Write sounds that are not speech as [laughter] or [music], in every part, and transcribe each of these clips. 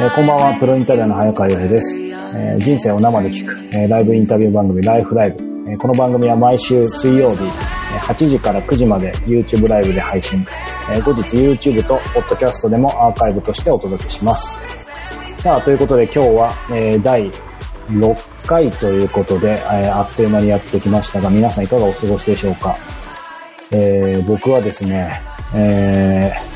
えーこんばんは、プロインタビューの早川洋平です、えー人生を生で聞く、えーライブインタビュー番組ライフライブ。えこの番組は毎週水曜日、え8時から9時まで YouTube ライブで配信。え後日 YouTube と Podcast でもアーカイブとしてお届けします。さあ、ということで今日は、え第6回ということで、えあっという間にやってきましたが、皆さんいかがお過ごしでしょうか？え僕はですね、えー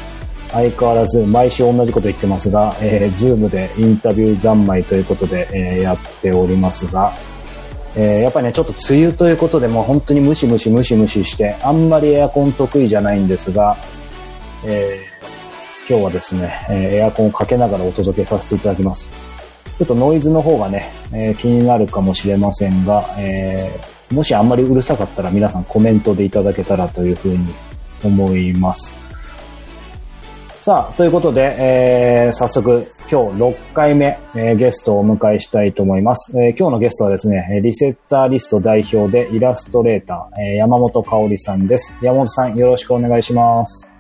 相変わらず毎週同じこと言ってますが、えー、ズームでインタビュー三昧ということで、えーやっておりますが、えーやっぱりね、ちょっと梅雨ということで、もう本当にムシムシムシムシして、あんまりエアコン得意じゃないんですが、えー今日はですね、えエアコンをかけながらお届けさせていただきます。ちょっとノイズの方がね、え気になるかもしれませんが、えーもしあんまりうるさかったら皆さんコメントでいただけたらというふうに思います。さあ、ということで、えー早速、今日6回目、えーゲストをお迎えしたいと思います。えー今日のゲストはですね、えーリセッターリスト代表でイラストレーター、えー山本香織さんです。山本さん、よろしくお願いします。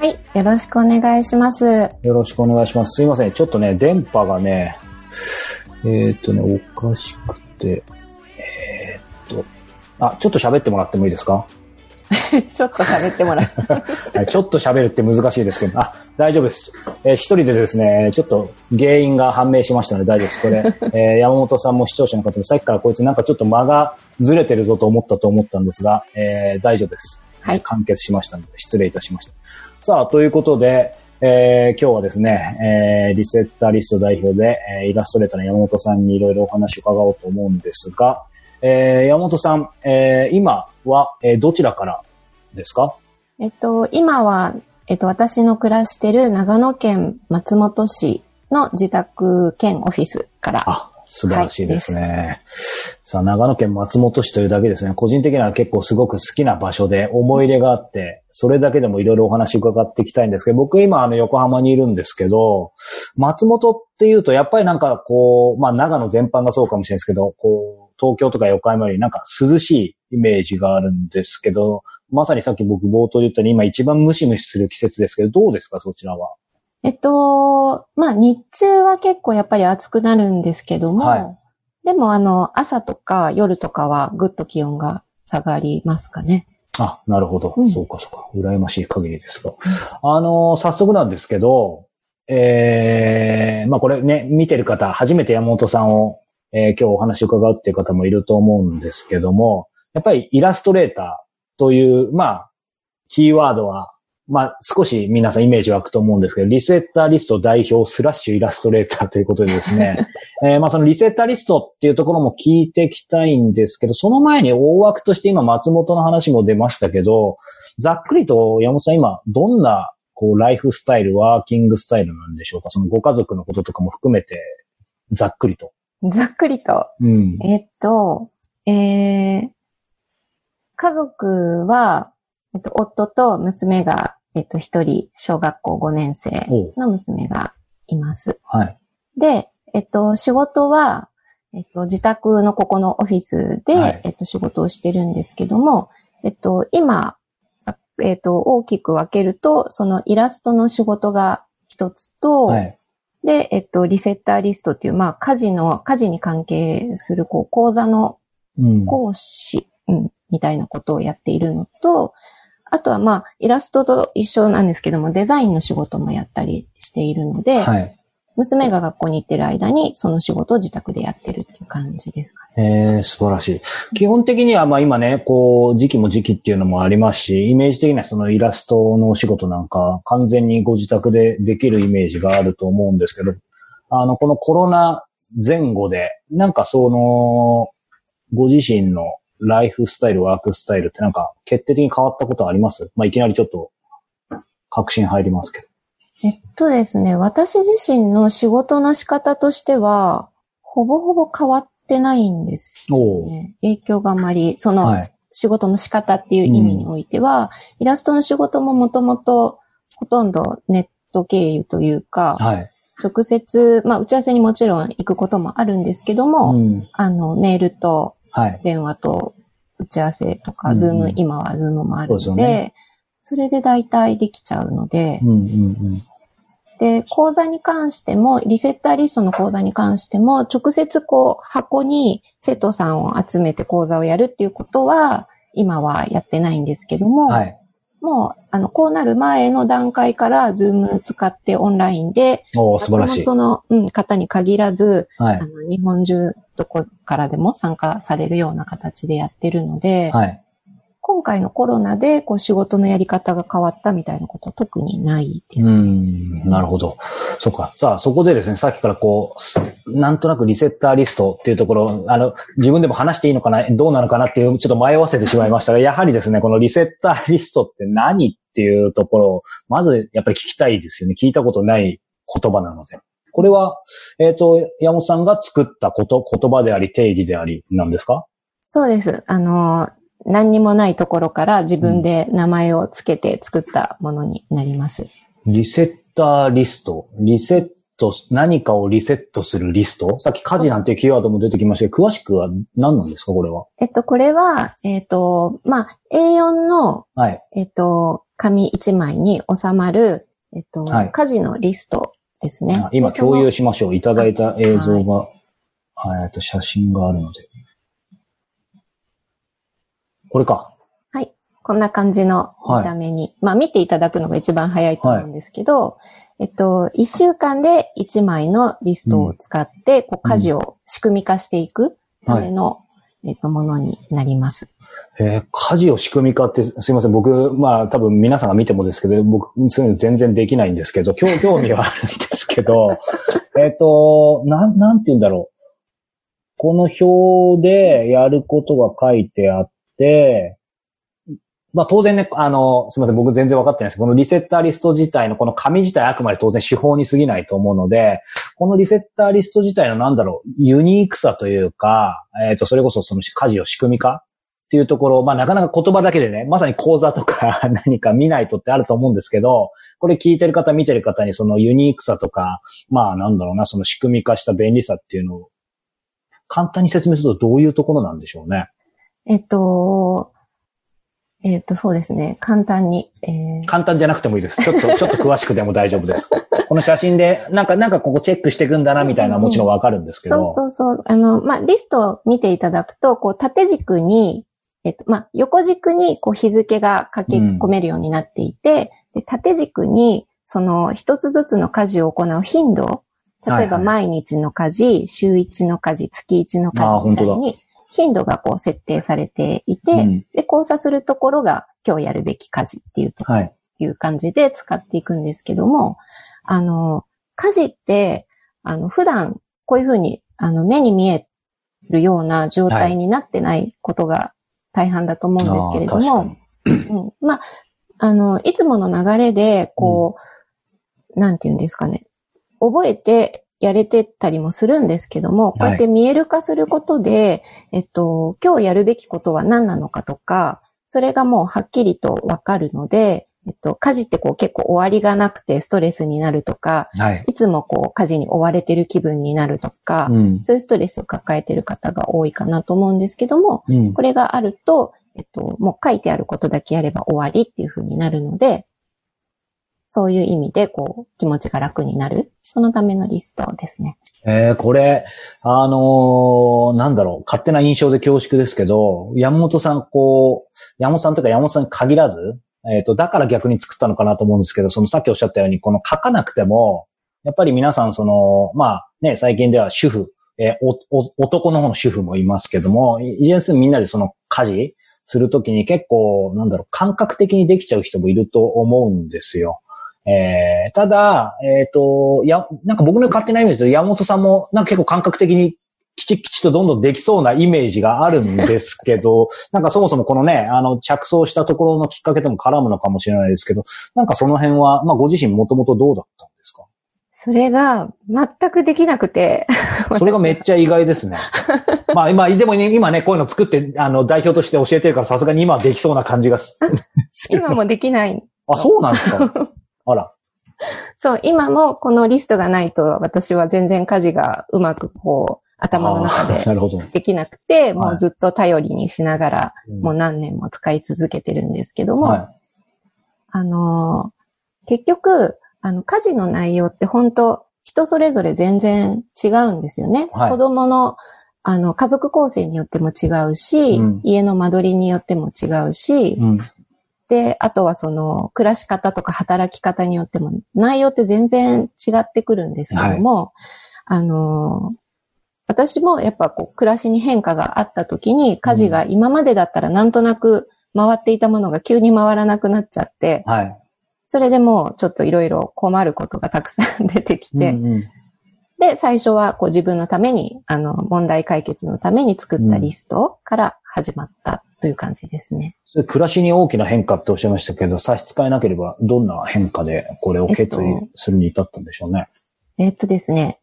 はい。よろしくお願いします。よろしくお願いします。すいません。ちょっとね、電波がね、えーっとね、おかしくて、えーっと、あ、ちょっと喋ってもらってもいいですか？[laughs] ちょっと喋ってもらう。[laughs] はい、ちょっと喋るって難しいですけど、あ、大丈夫です。えー一人でですね、ちょっと原因が判明しましたので大丈夫です。これ、[laughs] えー山本さんも視聴者の方もさっきからこいつなんかちょっと間がずれてるぞと思ったと思ったんですが、えー大丈夫です。はい完結しましたので、失礼いたしました。さあ、ということで、えー今日はですね、えーリセッターリスト代表で、えーイラストレーターの山本さんにいろいろお話を伺おうと思うんですが、えー山本さん、えー今は、えーどちらからですか？えっと、今は、えっと、私の暮らしてる長野県松本市の自宅兼オフィスから。あ、素晴らしいですね。さあ、長野県松本市というだけですね。個人的には結構すごく好きな場所で思い入れがあって、それだけでもいろいろお話伺っていきたいんですけど、僕今あの横浜にいるんですけど、松本っていうとやっぱりなんかこう、まあ長野全般がそうかもしれないですけど、こう、東京とか横浜よりなんか涼しいイメージがあるんですけど、まさにさっき僕冒頭で言ったように今一番ムシムシする季節ですけど、どうですかそちらは？えっと、まあ、日中は結構やっぱり暑くなるんですけども、はいでもあの、朝とか夜とかはぐっと気温が下がりますかね。あ、なるほど。うんそうか、そうか。羨ましい限りですが。あのー早速なんですけど、えー、まあこれね、見てる方、初めて山本さんを、えー今日お話を伺うっていう方もいると思うんですけども、やっぱりイラストレーターという、まあ、キーワードは、まあ少し皆さんイメージ湧くと思うんですけど、リセッターリスト代表スラッシュイラストレーターということでですね、[laughs] えーまあそのリセッターリストっていうところも聞いていきたいんですけど、その前に大枠として今松本の話も出ましたけど、ざっくりと山本さん今どんなこうライフスタイル、ワーキングスタイルなんでしょうか？そのご家族のこととかも含めて、ざっくりと。ざっくりと。うん。えっと、えー、家族は、えっと、夫と娘が、えっと、一人、小学校5年生の娘がいます。はい。で、えっと、仕事は、えっと、自宅のここのオフィスで、はいえっと、仕事をしてるんですけども、えっと、今、さえっと、大きく分けると、そのイラストの仕事が一つと、はい。で、えっと、リセッターリストっていう、まあ、家事の、家事に関係する、こう、講座のうん。講師、うん、みたいなことをやっているのと、あとはまあ、イラストと一緒なんですけども、デザインの仕事もやったりしているので、はい。娘が学校に行ってる間に、その仕事を自宅でやってるっていう感じですかね。えー、素晴らしい。基本的には、まあ今ね、こう、時期も時期っていうのもありますし、イメージ的にはそのイラストのお仕事なんか、完全にご自宅でできるイメージがあると思うんですけど、あの、このコロナ前後で、なんかその、ご自身のライフスタイル、ワークスタイルってなんか決定的に変わったことあります？まあいきなりちょっと、確信入りますけど。えっとですね、私自身の仕事の仕方としては、ほぼほぼ変わってないんですね。影響があまり、その、はい仕事の仕方っていう意味においては、イラストの仕事ももともとほとんどネット経由というか、はい。直接、まあ打ち合わせにもちろん行くこともあるんですけども、うん。あの、メールとはい。電話と打ち合わせとか、うんズーム、今はズームもあるので、それで大体できちゃうので、うんうんうん。で、講座に関しても、リセッターリストの講座に関しても、直接こう、箱に生徒さんを集めて講座をやるっていうことは、今はやってないんですけども、はい。もう、あの、こうなる前の段階から、ズーム使ってオンラインで、おー素晴らしい。の、うん、方に限らず、はいあ。の、日本中どこからでも参加されるような形でやってるので、はい。今回のコロナでこう仕事のやり方が変わったみたいなことは特にないです。うーん、なるほど。そっか。さあ、そこでですね、さっきからこうす、なんとなくリセッターリストっていうところ、あの、自分でも話していいのかな、どうなのかなっていう、ちょっと迷わせてしまいましたが、やはりですね、このリセッターリストって何っていうところを、まずやっぱり聞きたいですよね。聞いたことない言葉なので。これは、えっ、と、山本さんが作ったこと、言葉であり、定義であり、なんですか？そうです。あの、何にもないところから自分で名前をつけて作ったものになります。リセッターリスト。リセット、何かをリセットするリスト？さっき家事なんてキーワードも出てきましたけど、詳しくは何なんですか？これは。えっと、これは、えっと、まあ、A4 の、はい。えっと、紙1枚に収まる、えっと、はい家事のリストですねあ。今共有しましょう。いただいた映像が、えっと、写真があるので。これか。はい。こんな感じの見た目に、まあ見ていただくのが一番早いと思うんですけど、えっと、一週間で一枚のリストを使って、こう家事を仕組み化していくための、えっと、ものになります。えー家事を仕組み化って、すいません。僕、まあ多分皆さんが見てもですけど、僕、そういうの全然できないんですけど、興 [laughs] 興味はあるんですけど、えっと、なん、なんて言うんだろう。この表でやることが書いてあって、まあ当然ね、あの、すみません、僕全然分かってないです。このリセッターリスト自体のこの紙自体あくまで当然手法に過ぎないと思うので、このリセッターリスト自体のなんだろう、ユニークさというか、えっ、と、それこそその家事を仕組み化っていうところ、まあなかなか言葉だけでね、まさに講座とか [laughs] 何か見ないとってあると思うんですけど、これ聞いてる方、見てる方にそのユニークさとか、まあなんだろうな、その仕組み化した便利さっていうのを簡単に説明するとどういうところなんでしょうね。えっと、えっと、そうですね。簡単に。えー簡単じゃなくてもいいです。ちょっと、ちょっと詳しくでも大丈夫です。[laughs] この写真で、なんか、なんかここチェックしていくんだな、みたいなもちろんわかるんですけど。そうそうそう。あの、まあ、リストを見ていただくと、こう、縦軸に、えっと、まあ、横軸に、こう、日付が書き込めるようになっていて、で縦軸に、その、一つずつの家事を行う頻度、例えばはいはい毎日の家事、週1の家事、月1の家事みたい本に、頻度がこう設定されていて、うん。で、交差するところが今日やるべき家事っていうとはい。いう感じで使っていくんですけども、あの、家事って、あの、普段こういうふうに、あの、目に見えるような状態になってないことが大半だと思うんですけれどもうん、まあ、あの、いつもの流れで、こう、なんて言うんですかね、覚えてやれてたりもするんですけども、こうやって見える化することで、えっと、今日やるべきことは何なのかとか、それがもうはっきりとわかるので、えっと、家事ってこう結構終わりがなくてストレスになるとか、はい。いつもこう家事に追われてる気分になるとか、うん。そういうストレスを抱えてる方が多いかなと思うんですけども、うん。これがあると、えっと、もう書いてあることだけやれば終わりっていう風になるので、そういう意味で、こう、気持ちが楽になる。そのためのリストですね。えー、これ、あのーなんだろう、勝手な印象で恐縮ですけど、山本さん、こう、山本さんというか山本さんに限らず、えっ、と、だから逆に作ったのかなと思うんですけど、そのさっきおっしゃったように、この書かなくても、やっぱり皆さん、その、まあね、最近では主婦、えーお、お、男の方の主婦もいますけども、いいずれにせよみんなでその家事するときに結構、なんだろう、感覚的にできちゃう人もいると思うんですよ。えーただ、えっ、と、や、なんか僕の勝手なイメージで山本さんもなんか結構感覚的にきちきちとどんどんできそうなイメージがあるんですけど、[laughs] なんかそもそもこのね、あの、着想したところのきっかけとも絡むのかもしれないですけど、なんかその辺は、まあご自身もともとどうだったんですか？それが全くできなくて。[laughs] それがめっちゃ意外ですね。[laughs] まあ今、でもね、今ね、こういうの作って、あの、代表として教えてるからさすがに今はできそうな感じがすする今もできない。あ、そうなんですか？あら。そう、今もこのリストがないと私は全然家事がうまくこう、頭の中で。できなくて、もはいうずっと頼りにしながら、うんもう何年も使い続けてるんですけども、はあの、結局、あの、家事の内容って本当人それぞれ全然違うんですよね。はい子供の、あの、家族構成によっても違うし、うん家の間取りによっても違うし、うん。で、あとはその、暮らし方とか働き方によっても、内容って全然違ってくるんですけども、あの、私もやっぱこう、暮らしに変化があった時に、家事が今までだったらなんとなく回っていたものが急に回らなくなっちゃって、はい。それでもうちょっといろいろ困ることがたくさん出てきて、うんうん。で、最初はこう自分のために、あの、問題解決のために作ったリストから始まったという感じですね。暮らしに大きな変化っておっしゃいましたけど、差し支えなければどんな変化でこれを決意するに至ったんでしょうね。えっとですね。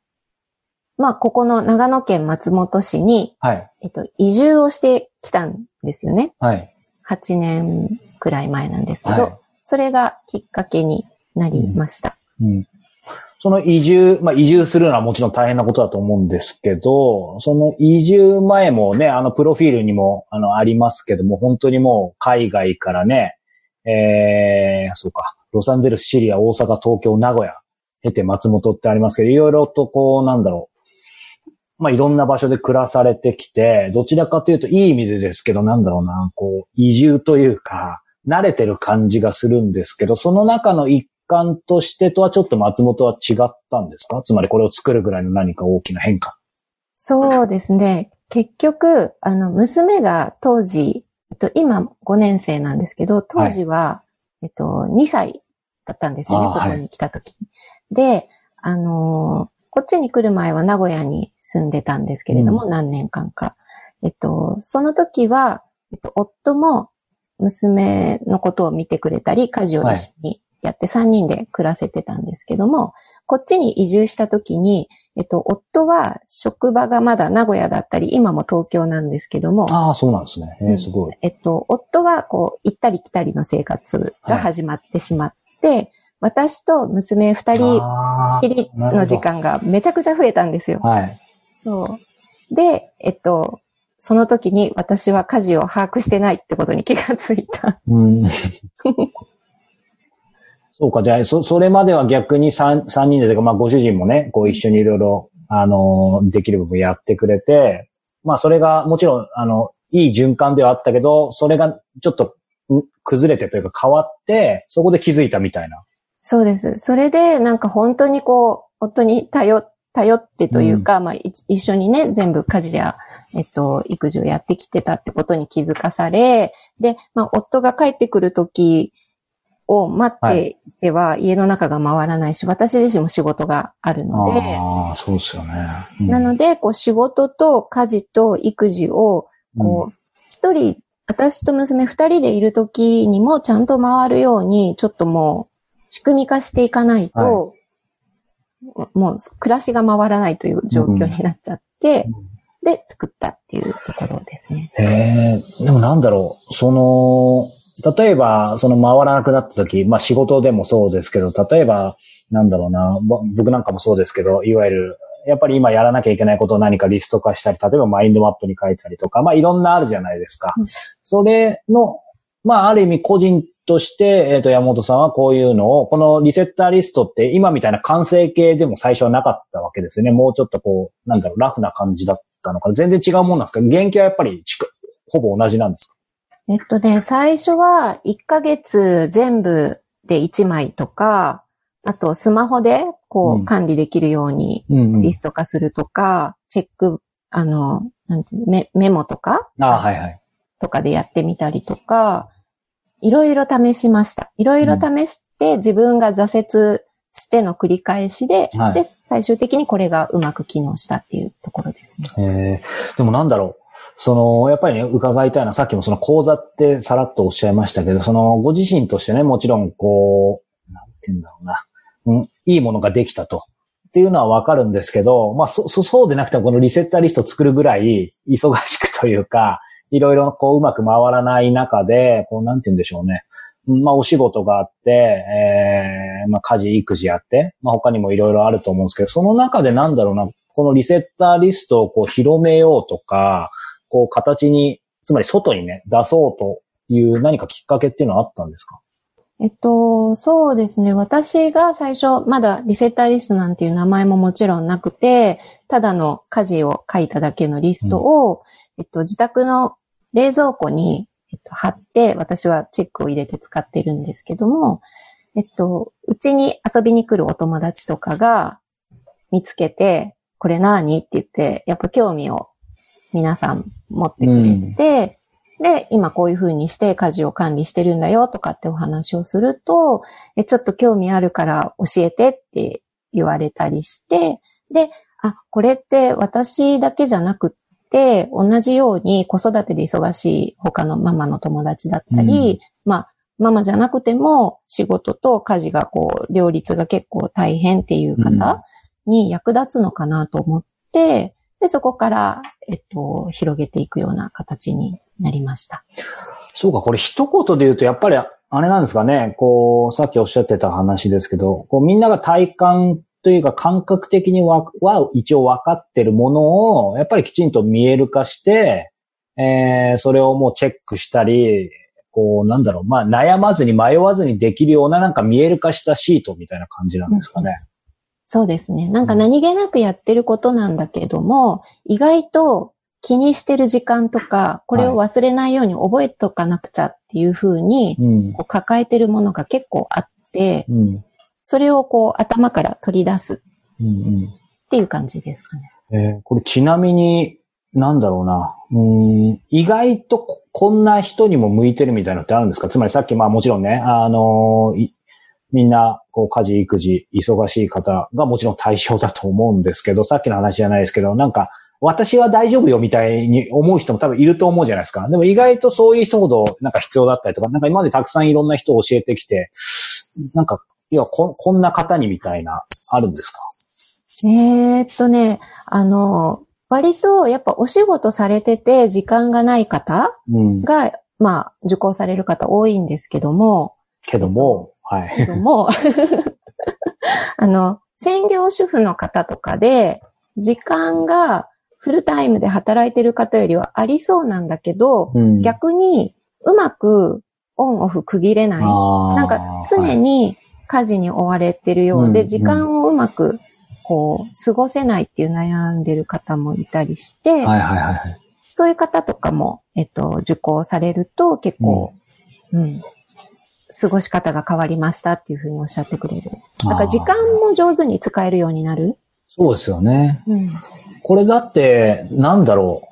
まあ、ここの長野県松本市に、はい。えっと、移住をしてきたんですよね。はい。8年くらい前なんですけど、はいそれがきっかけになりました。うん。その移住、まあ移住するのはもちろん大変なことだと思うんですけど、その移住前もね、あのプロフィールにもあのありますけども、本当にもう海外からね、えー、そうか、ロサンゼルス、シリア、大阪、東京、名古屋、経て松本ってありますけど、いろいろとこう、なんだろう。まあ、いろんな場所で暮らされてきて、どちらかというといい意味でですけど、なんだろうな、こう、移住というか、慣れてる感じがするんですけど、その中の一環としてとはちょっと松本は違ったんですか？つまりこれを作るぐらいの何か大きな変化。そうですね。結局、あの、娘が当時、えっと、今5年生なんですけど、当時は、えっと、2歳だったんですよね、ここに来た時に。で、あのーこっちに来る前は名古屋に住んでたんですけれども、何年間か。えっと、その時は、えっと、夫も娘のことを見てくれたり、家事を一緒にやって3人で暮らせてたんですけども、こっちに移住した時に、えっと、夫は職場がまだ名古屋だったり、今も東京なんですけども、ああ、そうなんですね。えー、すごい。えっと、夫はこう、行ったり来たりの生活が始まってしまって、私と娘二人あきりの時間がめちゃくちゃ増えたんですよ。ーはい。そう。で、えっと、その時に私は家事を把握してないってことに気がついた。うん。[laughs] そうか、じゃあ、そ、それまでは逆に三、三人で、というかまあ、ご主人もね、こう一緒にいろいろ、あの、できる部分やってくれて、まあ、それが、もちろん、あの、いい循環ではあったけど、それがちょっと、ん崩れてというか変わって、そこで気づいたみたいな。そうです。それで、なんか本当にこう、夫に頼、頼ってというか、まあ、い一緒にね、全部家事や、えっと、育児をやってきてたってことに気づかされ、で、まあ、夫が帰ってくる時を待ってい。ては、家の中が回らないし、私自身も仕事があるので、ああ、そうですよね。うん。なので、こう、仕事と家事と育児を、こう、一人、私と娘二人でいる時にもちゃんと回るように、ちょっともう、仕組み化していかないと、もう暮らしが回らないという状況になっちゃって、で、作ったっていうところですね。へえ、でもなんだろう、その、例えば、その回らなくなった時、まあ仕事でもそうですけど、例えば、なんだろうな、ぼ僕なんかもそうですけど、いわゆる、やっぱり今やらなきゃいけないことを何かリスト化したり、例えばマインドマップに書いたりとか、まあいろんなあるじゃないですか。うんそれの、まあある意味個人として、えっ、と、山本さんはこういうのを、このリセッターリストって今みたいな完成形でも最初はなかったわけですよね。もうちょっとこう、なんだろう、ラフな感じだったのかな。全然違うもんなんですか？原型はやっぱり近ほぼ同じなんですか？えっとね、最初は1ヶ月全部で1枚とか、あとスマホでこうんう管理できるようにうんリスト化するとか、チェック、あの、なんていうのメメモとかああ、はいはい。とかでやってみたりとか、いろいろ試しました。いろいろ試して自分が挫折しての繰り返しで、はいで、最終的にこれがうまく機能したっていうところですね。ええでもなんだろう。その、やっぱりね、伺いたいのは、さっきもその講座ってさらっとおっしゃいましたけど、その、ご自身としてね、もちろん、こう、なんて言うんだろうな、うん、いいものができたと。っていうのはわかるんですけど、まあ、そ、そそうでなくても、このリセッターリスト作るぐらい、忙しくというか、いろいろこう、うまく回らない中で、こう、なんて言うんでしょうね。まあ、お仕事があって、えー、まあ、家事、育児やって、まあ、他にもいろいろあると思うんですけど、その中でなんだろうな、このリセッターリストをこう広めようとか、こう形に、つまり外にね、出そうという何かきっかけっていうのはあったんですか？えっと、そうですね。私が最初、まだリセッターリストなんていう名前ももちろんなくて、ただの家事を書いただけのリストを、うん、えっと、自宅の冷蔵庫に、えっと、貼って、私はチェックを入れて使ってるんですけども、えっと、うちに遊びに来るお友達とかが見つけて、これ何？って言って、やっぱ興味を皆さん持ってくれて、で、今こういう風にして家事を管理してるんだよとかってお話をすると、え、ちょっと興味あるから教えてって言われたりして、で、あ、これって私だけじゃなくって、同じように子育てで忙しい他のママの友達だったり、うん、まあ、ママじゃなくても仕事と家事がこう、両立が結構大変っていう方に役立つのかなと思って、で、そこから、えっと、広げていくような形になりました。そうか、これ一言で言うと、やっぱり、あれなんですかね、こう、さっきおっしゃってた話ですけど、こうみんなが体感というか感覚的には、は一応分かってるものを、やっぱりきちんと見える化して、えー、それをもうチェックしたり、こう、なんだろう、まあ悩まずに迷わずにできるようななんか見える化したシートみたいな感じなんですかね。うんそうですね。なんか何気なくやってることなんだけども、意外と気にしてる時間とか、これを忘れないように覚えとかなくちゃっていうふうに、こう抱えてるものが結構あって、うん、それをこう頭から取り出す。っていう感じですかね。えー、これちなみに、なんだろうな。うん意外とこんな人にも向いてるみたいなのってあるんですか？つまりさっきまあもちろんね、あのー、みんな、こう、家事、育児、忙しい方がもちろん対象だと思うんですけど、さっきの話じゃないですけど、なんか、私は大丈夫よみたいに思う人も多分いると思うじゃないですか。でも意外とそういう人ほどなんか必要だったりとか、なんか今までたくさんいろんな人を教えてきて、なんか、いや、こ、こんな方にみたいな、あるんですか？えー、っとね、あの、割とやっぱお仕事されてて時間がない方が、うん、まあ、受講される方多いんですけども。けども、はい。けども、[laughs] あの、専業主婦の方とかで、時間がフルタイムで働いてる方よりはありそうなんだけど、うん、逆にうまくオンオフ区切れない。なんか常に家事に追われてるようで、はい、時間をうまくこう過ごせないっていう悩んでる方もいたりして、はいはいはい、そういう方とかも、えっと、受講されると結構、うん、うん、過ごし方が変わりましたっていうふうにおっしゃってくれる。だから時間も上手に使えるようになる？そうですよね。うん、これだって、なんだろ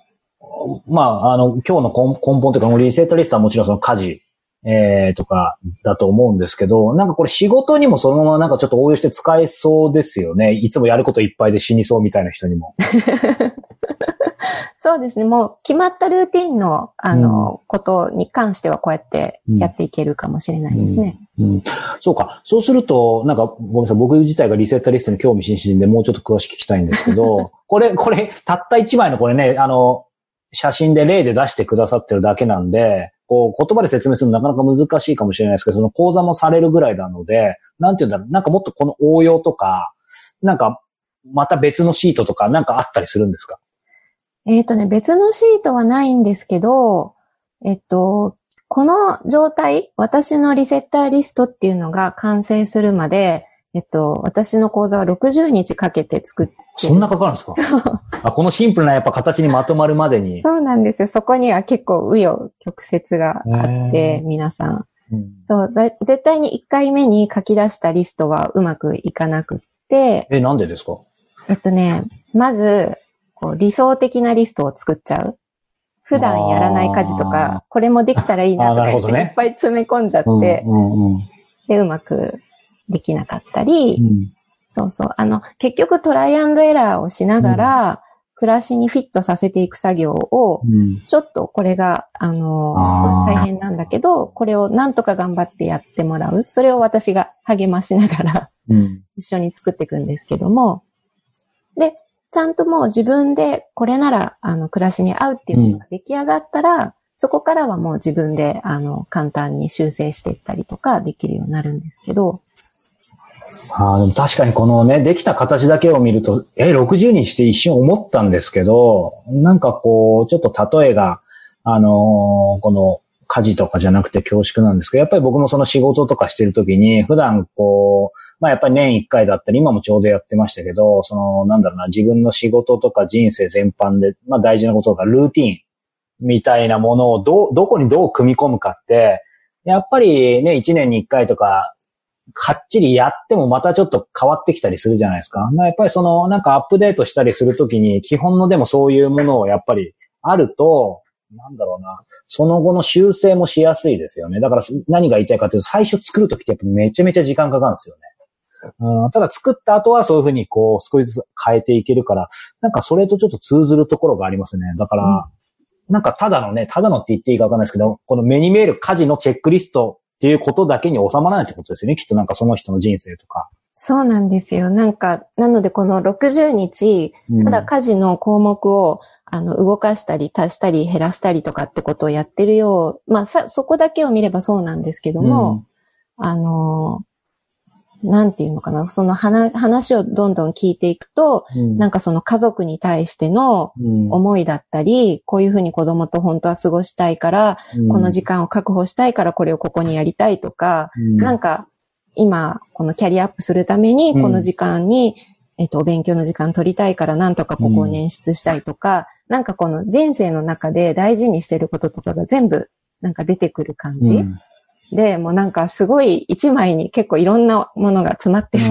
う。まあ、あの、今日の根本というか、リセットリストはもちろんその家事、えー、とかだと思うんですけど、なんかこれ仕事にもそのままなんかちょっと応用して使えそうですよね。いつもやることいっぱいで死にそうみたいな人にも。[laughs] そうですね。もう決まったルーティンの、あの、うん、ことに関してはこうやってやっていけるかもしれないですね。うん、うん、そうか。そうすると、なんか、ごめんなさい。僕自体がリセットリストに興味津々でもうちょっと詳しく聞きたいんですけど、[laughs] これ、これ、たった一枚のこれね、あの、写真で例で出してくださってるだけなんで、こう、言葉で説明するのなかなか難しいかもしれないですけど、その講座もされるぐらいなので、なんて言うんだろう。なんかもっとこの応用とか、なんか、また別のシートとかなんかあったりするんですか？えっ、ー、とね、別のシートはないんですけど、えっと、この状態、私のリセッターリストっていうのが完成するまで、えっと、私の講座は60日かけて作って。そんなかかるんですか？[laughs] あこのシンプルなやっぱ形にまとまるまでに。そうなんですよ。そこには結構紆余曲折があって、皆さん。うん、そう絶対に1回目に書き出したリストはうまくいかなくって。え、なんでですか？えっとね、まず、こう理想的なリストを作っちゃう？普段やらない家事とか、これもできたらいいなとか、ね、いっぱい詰め込んじゃって、うんうんうん、で、うまくできなかったり、うん、そうそう。あの、結局トライアンドエラーをしながら、うん、暮らしにフィットさせていく作業を、うん、ちょっとこれが、あの大変なんだけど、これをなんとか頑張ってやってもらう。それを私が励ましながら [laughs] 一緒に作っていくんですけども、で、ちゃんともう自分でこれなら、あの、暮らしに合うっていうのが出来上がったら、うん、そこからはもう自分で、あの、簡単に修正していったりとかできるようになるんですけど。あでも確かにこのね、できた形だけを見ると、え、60にして一瞬思ったんですけど、なんかこう、ちょっと例えが、あのー、この家事とかじゃなくて恐縮なんですけど、やっぱり僕もその仕事とかしてるときに、普段こう、まあやっぱり年一回だったり、今もちょうどやってましたけど、その、なんだろうな、自分の仕事とか人生全般で、まあ大事なこととか、ルーティンみたいなものをど、どこにどう組み込むかって、やっぱりね、一年に一回とか、かっちりやってもまたちょっと変わってきたりするじゃないですか。やっぱりその、なんかアップデートしたりするときに、基本のでもそういうものをやっぱりあると、なんだろうな、その後の修正もしやすいですよね。だから何が言いたいかというと、最初作るときってやっぱめちゃめちゃ時間かかるんですよね。うん、ただ作った後はそういうふうにこう少しずつ変えていけるから、なんかそれとちょっと通ずるところがありますね。だから、うん、なんかただのね、ただのって言っていいかわかんないですけど、この目に見える家事のチェックリストっていうことだけに収まらないってことですよね。きっとなんかその人の人生とか。そうなんですよ。なんか、なのでこの60日、ただ家事の項目を、あの、動かしたり、足したり、減らしたりとかってことをやってるよう、まあ、さ、そこだけを見ればそうなんですけども、うん、あの、なんていうのかな、その話をどんどん聞いていくと、うん、なんかその家族に対しての思いだったり、うん、こういうふうに子供と本当は過ごしたいから、うん、この時間を確保したいからこれをここにやりたいとか、なんか今、このキャリアアップするために、この時間に、えっと、お勉強の時間取りたいからなんとかここを捻出したいとか、なんかこの人生の中で大事にしてることとかが全部なんか出てくる感じ。で、もうなんかすごい一枚に結構いろんなものが詰まってる。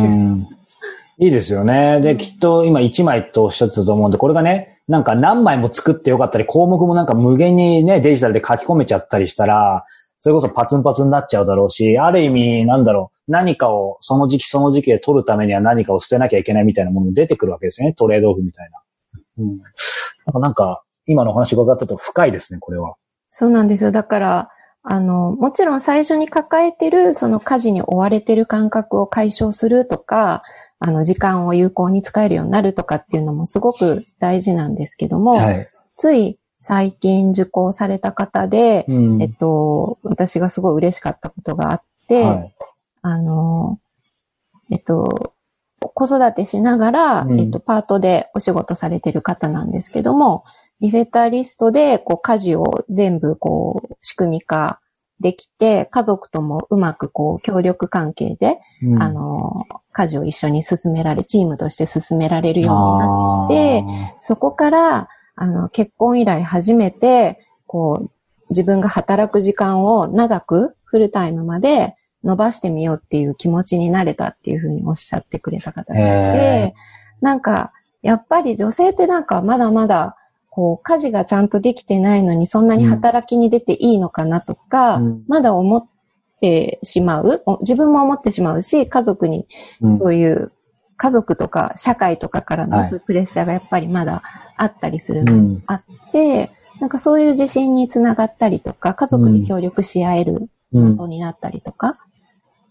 いいですよね。で、きっと今一枚とおっしゃってたと思うんで、これがね、なんか何枚も作ってよかったり、項目もなんか無限にね、デジタルで書き込めちゃったりしたら、それこそパツンパツンになっちゃうだろうし、ある意味、なんだろう、何かをその時期その時期で取るためには何かを捨てなきゃいけないみたいなものも出てくるわけですよね。トレードオフみたいな。うん。なんかなんか、今のお話伺ったと深いですね、これは。そうなんですよ。だから、あの、もちろん最初に抱えてる、その家事に追われてる感覚を解消するとか、あの、時間を有効に使えるようになるとかっていうのもすごく大事なんですけども、はい、つい最近受講された方で、うん、えっと、私がすごい嬉しかったことがあって、はい、あの、えっと、子育てしながら、うん、えっと、パートでお仕事されてる方なんですけども、リセッターリストで、こう、家事を全部、こう、仕組み化できて、家族ともうまく、こう、協力関係で、うん、あの、家事を一緒に進められ、チームとして進められるようになって、そこから、あの、結婚以来初めて、こう、自分が働く時間を長く、フルタイムまで伸ばしてみようっていう気持ちになれたっていうふうにおっしゃってくれた方がいて、なんか、やっぱり女性ってなんかまだまだこう、家事がちゃんとできてないのにそんなに働きに出ていいのかなとか、うん、まだ思ってしまう、自分も思ってしまうし、家族にそういう、家族とか社会とかからのそういうプレッシャーがやっぱりまだあったりするのがあって、うん、なんかそういう自信につながったりとか、家族に協力し合えることになったりとか、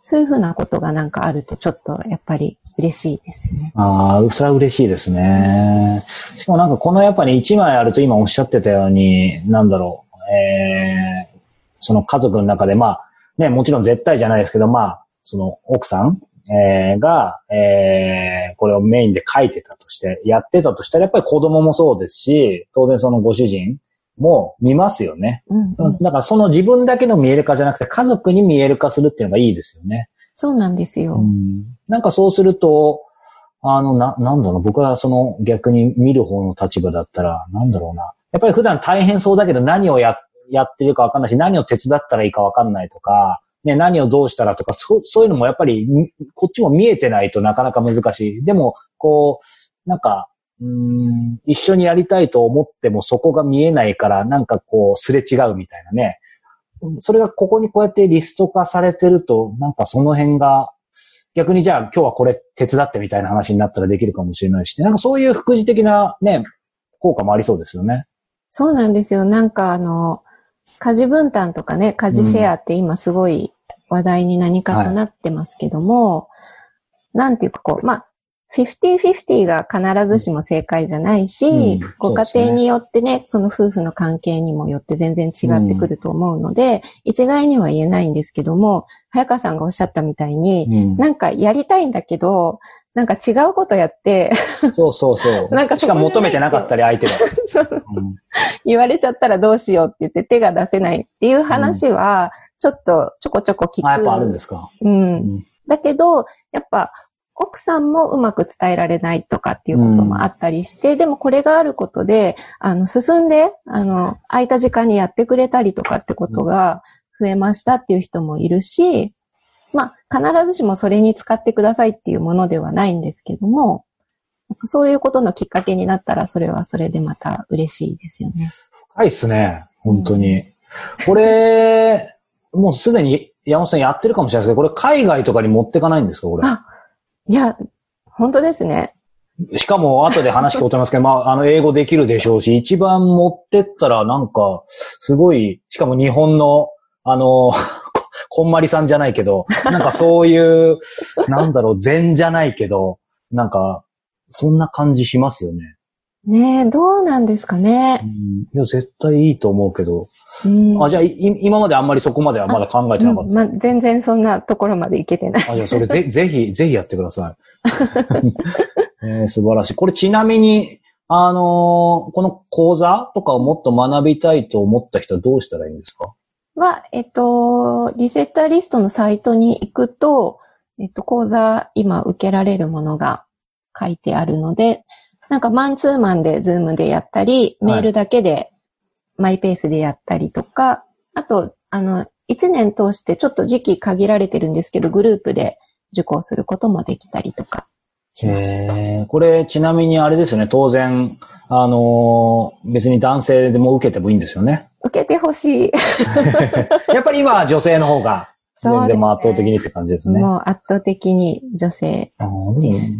そういうふうなことがなんかあるとちょっとやっぱり嬉しいですね。ああ、それは嬉しいですね。しかもなんかこのやっぱり1枚あると今おっしゃってたように、なんだろう、えー、その家族の中でまあ、ね、もちろん絶対じゃないですけど、まあ、その奥さん、えー、が、えー、これをメインで書いてたとして、やってたとしたらやっぱり子供もそうですし、当然そのご主人も見ますよね。うん、うん、だからその自分だけの見える化じゃなくて家族に見える化するっていうのがいいですよね。そうなんですよ。うん、なんかそうすると、あの、な、なんだろう、僕はその逆に見る方の立場だったら、なんだろうな。やっぱり普段大変そうだけど何をや、やってるかわかんないし、何を手伝ったらいいかわかんないとか、ね、何をどうしたらとか、そう、そういうのもやっぱり、こっちも見えてないとなかなか難しい。でも、こう、なんか、うん一緒にやりたいと思ってもそこが見えないから、なんかこう、すれ違うみたいなね。それがここにこうやってリスト化されてると、なんかその辺が、逆にじゃあ今日はこれ手伝ってみたいな話になったらできるかもしれないし、なんかそういう副次的なね、効果もありそうですよね。そうなんですよ。なんかあの、家事分担とかね、家事シェアって今すごい話題に何かとなってますけども、うんはい、なんていうかこう、まあ、50-50が必ずしも正解じゃないし、うんご家庭によってね、その夫婦の関係にもよって全然違ってくると思うので、一概には言えないんですけども、早川さんがおっしゃったみたいに、うんなんかやりたいんだけど、なんか違うことやって、そうそうそう。[laughs] なんかしかも求めてなかったり、相手が。うん言われちゃったらどうしようって言って手が出せないっていう話は、ちょっとちょこちょこ聞く。あ、やっぱあるんですか。う。うんんだけど、やっぱ、奥さんもうまく伝えられないとかっていうこともあったりして、でもこれがあることで、あの、進んで、あの、空いた時間にやってくれたりとかってことが増えましたっていう人もいるし、まあ、必ずしもそれに使ってくださいっていうものではないんですけども、そういうことのきっかけになったら、それはそれでまた嬉しいですよね。深いっすね。本当に。これ、もうすでに山本さんやってるかもしれないですけど、これ海外とかに持ってかないんですかこれ？あいや、本当ですね。しかも後で話聞こうと思いますけど、まあ、あの、英語できるでしょうし、一番持ってったらなんか、すごい、しかも日本の、あの、[laughs] こんまりさんじゃないけど、なんかそういう、なんだろう、禅じゃないけど、なんか、そんな感じしますよね。ねえ、どうなんですかうね。ん、いや、絶対いいと思うけど。うんあ、じゃあ、い今まであんまりそこまではまだ考えてなかった。うんま、全然そんなところまでいけてない。あ、じゃあそれぜ、[laughs] ぜひ、ぜひやってください。[laughs] えー素晴らしい。これちなみに、あのーこの講座とかをもっと学びたいと思った人はどうしたらいいんですか？は、えっと、リセッターリストのサイトに行くと、えっと、講座今受けられるものが書いてあるので、なんかマンツーマンでズームでやったり、はいメールだけでマイペースでやったりとか、あと、あの、1年通してちょっと時期限られてるんですけど、グループで受講することもできたりとかします。えー、これちなみにあれですよね、当然、あのー別に男性でも受けてもいいんですよね。受けてほしい。[laughs] やっぱり今は女性の方が、全然まあ圧倒的にって感じですね。もう圧倒的に女性。でも、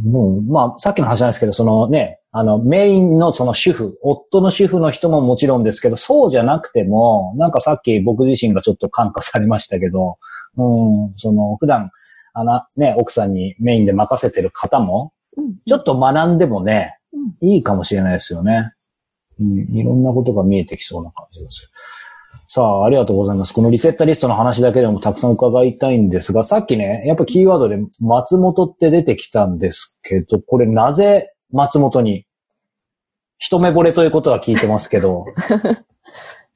もう、まあ、さっきの話なんですけど、そのね、あの、メインのその主婦、夫の主婦の人ももちろんですけど、そうじゃなくても、なんかさっき僕自身がちょっと感化されましたけど、うん、その、普段、あの、ね、奥さんにメインで任せてる方も、うんちょっと学んでもね、うんいいかもしれないですよね。うん、いろんなことが見えてきそうな感じがする。さあ、ありがとうございます。このリセッタリストの話だけでもたくさん伺いたいんですが、さっきね、やっぱキーワードで松本って出てきたんですけど、これなぜ松本に一目惚れということは聞いてますけど、[laughs]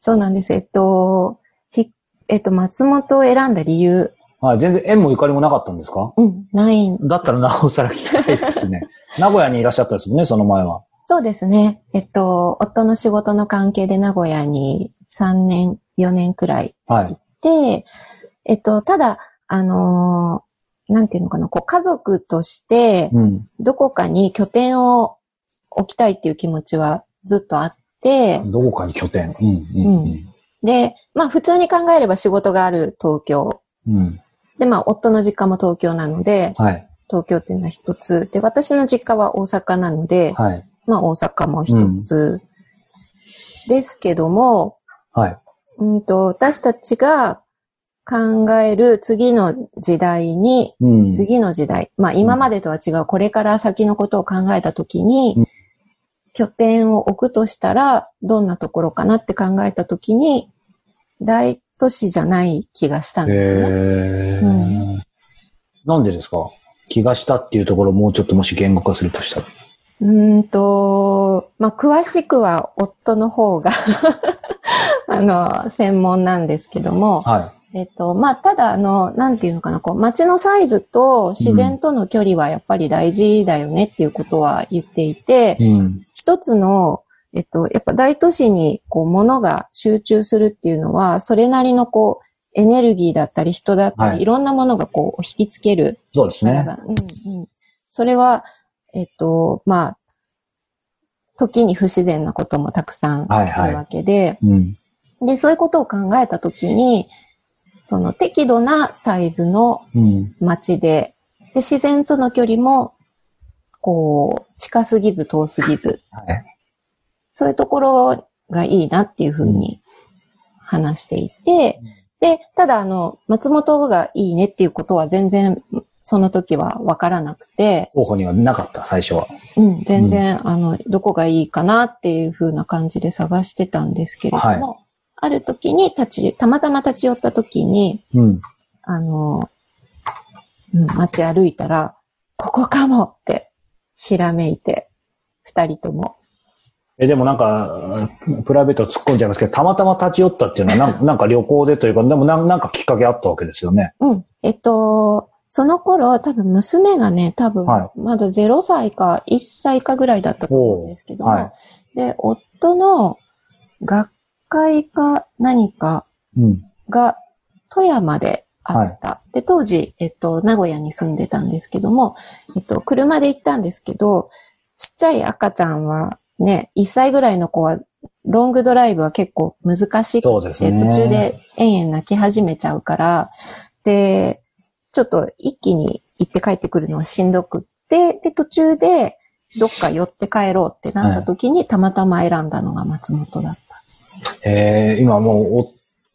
そうなんです。えっと、ひえっと、松本を選んだ理由、はい、全然縁もゆかりもなかったんですか？うん、ないん。だったらなおさら聞きたいですね。名古屋にいらっしゃったんですもんね、その前は。そうですね。えっと、夫の仕事の関係で名古屋に3年、4年くらいはい。行って、えっと、ただ、あのーなんていうのかな、こう、家族として、うん。どこかに拠点を置きたいっていう気持ちはずっとあって、どこかに拠点。うん、うん、で、まあ普通に考えれば仕事がある東京。うん。うん。で、まあ夫の実家も東京なので、はい。東京っていうのは一つ。で、私の実家は大阪なので、はい。まあ大阪も一つ。ですけども、はい。うんと、私たちが考える次の時代に、うん。次の時代、まあ今までとは違う、これから先のことを考えたときに、うん拠点を置くとしたら、どんなところかなって考えたときに、大都市じゃない気がしたんですよね。へーうんなんでですか？気がしたっていうところをもうちょっともし言語化するとしたら。うーんと、まあ、詳しくは夫の方が [laughs] あの、専門なんですけども、はえっと、まあ、ただ、あの、なんていうのかな、こう、街のサイズと自然との距離はやっぱり大事だよねっていうことは言っていて、い。うん。一つの、えっと、やっぱ大都市に、こう、物が集中するっていうのは、それなりの、こう、エネルギーだったり、人だったり、はいい、ろんなものがこう、引きつけるそうですね。うんうん。それは、えっと、まあ、時に不自然なこともたくさんあるわけで、うん。で、そういうことを考えたときに、その適度なサイズのうん。街で、で、自然との距離も、こう、近すぎず遠すぎず、はい。そういうところがいいなっていうふうに話していて、で、ただあの、松本がいいねっていうことは全然、その時はわからなくて、候補にはなかった、最初は。うん、全然、あの、どこがいいかなっていう風な感じで探してたんですけれども、ある時に立ち、たまたま立ち寄った時に、うん。あの、うん、街歩いたら、ここかもって、ひらめいて、二人とも。え、でもなんか、プライベート突っ込んじゃいますけど、たまたま立ち寄ったっていうのはなん、なんか旅行でというか、でもなんなんかきっかけあったわけですよね。うん。えっと、その頃、多分娘がね、多分は、まだ0歳か1歳かぐらいだったと思うんですけども、はいで、夫の学会か何かうん。が富山であった。で、当時、えっと、名古屋に住んでたんですけども、えっと、車で行ったんですけど、ちっちゃい赤ちゃんはね、1歳ぐらいの子は、ロングドライブは結構難しくて、そうですね途中で延々泣き始めちゃうから、で、ちょっと一気に行って帰ってくるのはしんどくって、で、途中でどっか寄って帰ろうってなった時に、たまたま選んだのが松本だった。えー、今もう、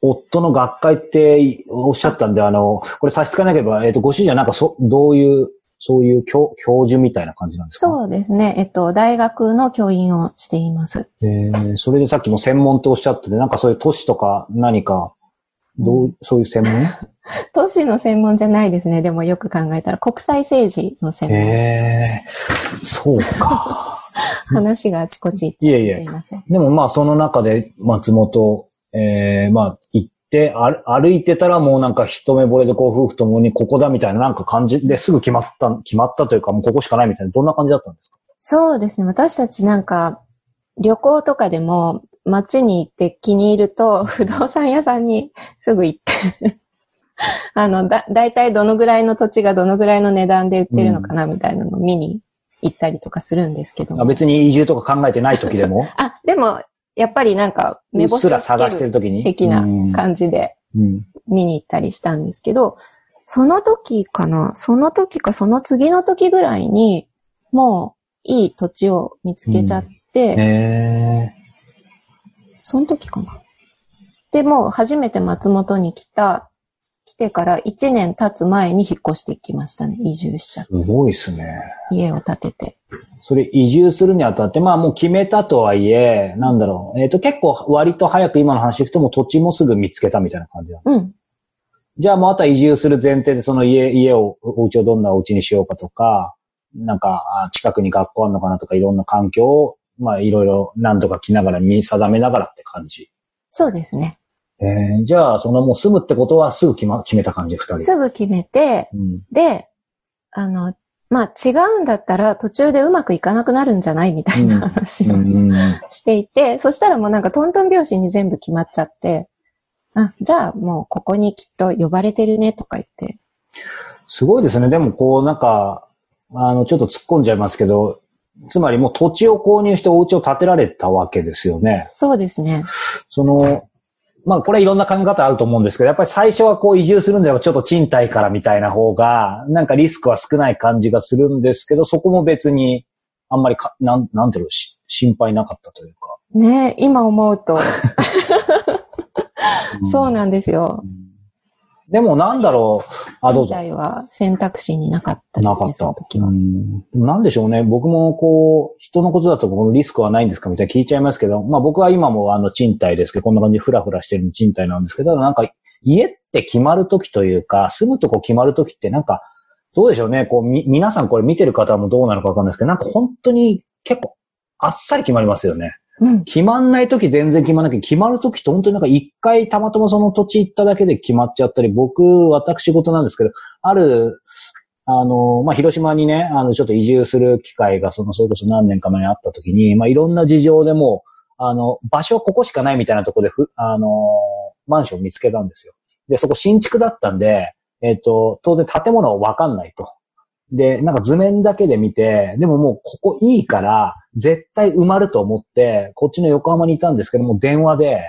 お、夫の学会っておっしゃったんで、あの、これ差し支えなければ、えっ、と、ご主人はなんかそ、どういう、そういう教、教授みたいな感じなんですか？そうですね。えっと、大学の教員をしています。えー、それでさっきも専門っておっしゃってて、なんかそういう都市とか何か、どう、そういう専門？[laughs] 都市の専門じゃないですね。でもよく考えたら国際政治の専門。えー、そうか。[laughs] 話があちこち行っちゃいえいえすいません。でもまあその中で松本、えー、まあ行って、歩歩いてたらもうなんか一目惚れでこう夫婦ともにここだみたいななんか感じですぐ決まった、決まったというかもうここしかないみたいな、どんな感じだったんですか？そうですね。私たちなんか、旅行とかでも、街に行って気に入ると、[laughs] 不動産屋さんにすぐ行って、[laughs] あの、だ、だいたいどのぐらいの土地がどのぐらいの値段で売ってるのかなみたいなのを見に行ったりとかするんですけども。あ別に移住とか考えてない時でも、[laughs] あ、でも、やっぱりなんか、うっすら探してる時に？的な感じでうん。見に行ったりしたんですけど、その時かなその時かその次の時ぐらいに、もういい土地を見つけちゃって、えその時かなで、もう初めて松本に来た、来てから1年経つ前に引っ越してきましたね。移住しちゃっー、すごいですね。て。家を建てて。それ移住するにあたって、まあもう決めたとはいえ、なんだろう。えっ、と結構割と早く今の話聞くともう土地もすぐ見つけたみたいな感じなのうん。じゃあもうあとは移住する前提でその家、家を、お家をどんなお家にしようかとか、なんか、あ近くに学校あるのかなとかいろんな環境を、まあいろいろ何度か来ながら見定めながらって感じ。そうですね。えー、じゃあそのもう住むってことはすぐ決,、ま、決めた感じ、二人。すぐ決めて、うん。で、あの、まあ違うんだったら途中でうまくいかなくなるんじゃないみたいな話をうん。していて、そしたらもうなんかトントン拍子に全部決まっちゃって、あ、じゃあもうここにきっと呼ばれてるねとか言って。すごいですね。でもこうなんか、あの、ちょっと突っ込んじゃいますけど、つまりもう土地を購入してお家を建てられたわけですよね。そうですね。その、まあこれいろんな考え方あると思うんですけど、やっぱり最初はこう移住するんであればちょっと賃貸からみたいな方が、なんかリスクは少ない感じがするんですけど、そこも別にあんまりか、なん、なんていうの、し心配なかったというか。ね今思うと、[laughs] そうななんですよ。でもなんだろう、あ、どうぞ。現在は選択肢になかったですね、なかった。うんなんでしょうね。僕もこう、人のことだとこのリスクはないんですか？みたいな聞いちゃいますけど、まあ僕は今もあの賃貸ですけど、こんな感じでフラフラしてる賃貸なんですけど、なんか家って決まるときというか、住むとこ決まるときってなんか、どうでしょうね。こう、み、皆さんこれ見てる方もどうなのかわかんないですけど、なんか本当に結構あっさり決まりますよね。うん。決まんないとき全然決まんなきゃ、決まるときって本当になんか一回たまたまその土地行っただけで決まっちゃったり、僕、私事なんですけど、ある、あの、まあ、広島にね、あの、ちょっと移住する機会が、その、それこそ何年か前にあったときに、まあ、いろんな事情でも、あの、場所ここしかないみたいなとこでふ、あの、マンション見つけたんですよ。で、そこ新築だったんで、えっ、と、当然建物はわかんないと。で、なんか図面だけで見て、でももうここいいから、絶対埋まると思って、こっちの横浜にいたんですけども、電話で、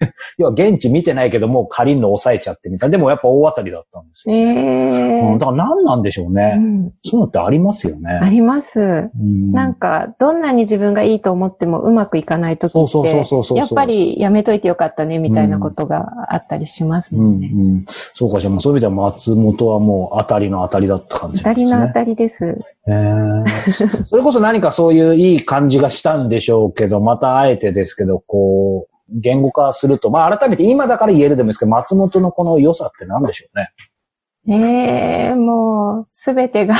[laughs] 要は現地見てないけどもう借りるの抑えちゃってみたいな。でもやっぱ大当たりだったんですよ。えうん、だから何なんでしょううね。ん、そういうのってありますよね。あります。うんなんか、どんなに自分がいいと思ってもうまくいかないときそうそうそうって、そうそう。やっぱ、りやめといてよかったね、みたいなことがあったりしますうんうもんね。ん。そうか、じゃあもうそういう意味では松本はもう当たりの当たりだった感じ当たりの当たりです。へーそれこそ何かそういういい感じがしたんでしょうけど、またあえてですけど、こう、言語化すると、まあ改めて今だから言えるでもいいですけど、松本のこの良さって何でしょうね？ええもう、すべてが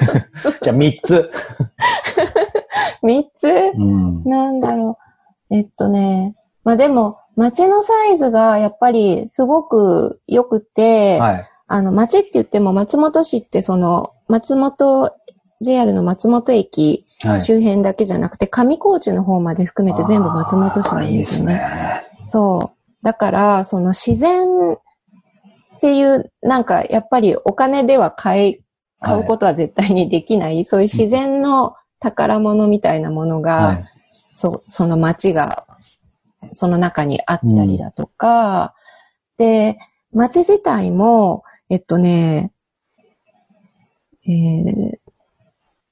[laughs] じゃあ3つ。[laughs] 三つ？うん。なんだろう。えっとね。まあでも、街のサイズがやっぱりすごく良くて、はい。あの、街って言っても松本市ってその、松本、JR の松本駅はい。周辺だけじゃなくて、上高地の方まで含めて全部松本市なんですよね。いいですね。そう。だから、その自然っていう、なんかやっぱりお金では買い、買うことは絶対にできない、そういう自然の宝物みたいなものが、はい。そう、その街が、その中にあったりだとか、で、街自体も、えっとね、えー、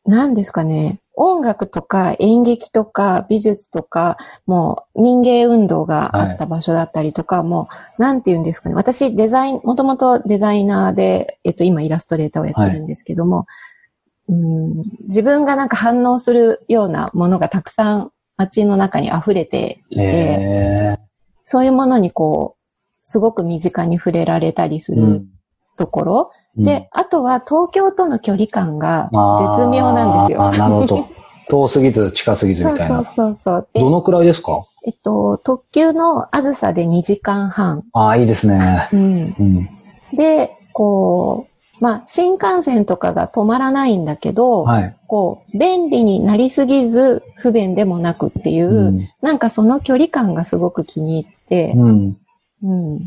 何ですかね、音楽とか演劇とか美術とか、もう民芸運動があった場所だったりとか、もう、なんて言うんですかね。私、デザイン、もともとデザイナーで、えっと、今イラストレーターをやってるんですけども、うん、自分がなんか反応するようなものがたくさん街の中に溢れていて、へそういうものにこう、すごく身近に触れられたりすーるところ、うんで、あとは東京との距離感が絶妙なんですよ。あーなるほど。[laughs] 遠すぎず近すぎずそうそうみたいな。そうそう。でどのくらいですか？えっと、特急のあずさで2時間半。ああ、いいですね。うん。うん。で、こう、まあ、新幹線とかが止まらないんだけど、はい。こう、便利になりすぎず不便でもなくっていう、うん。なんかその距離感がすごく気に入って、うん。うん。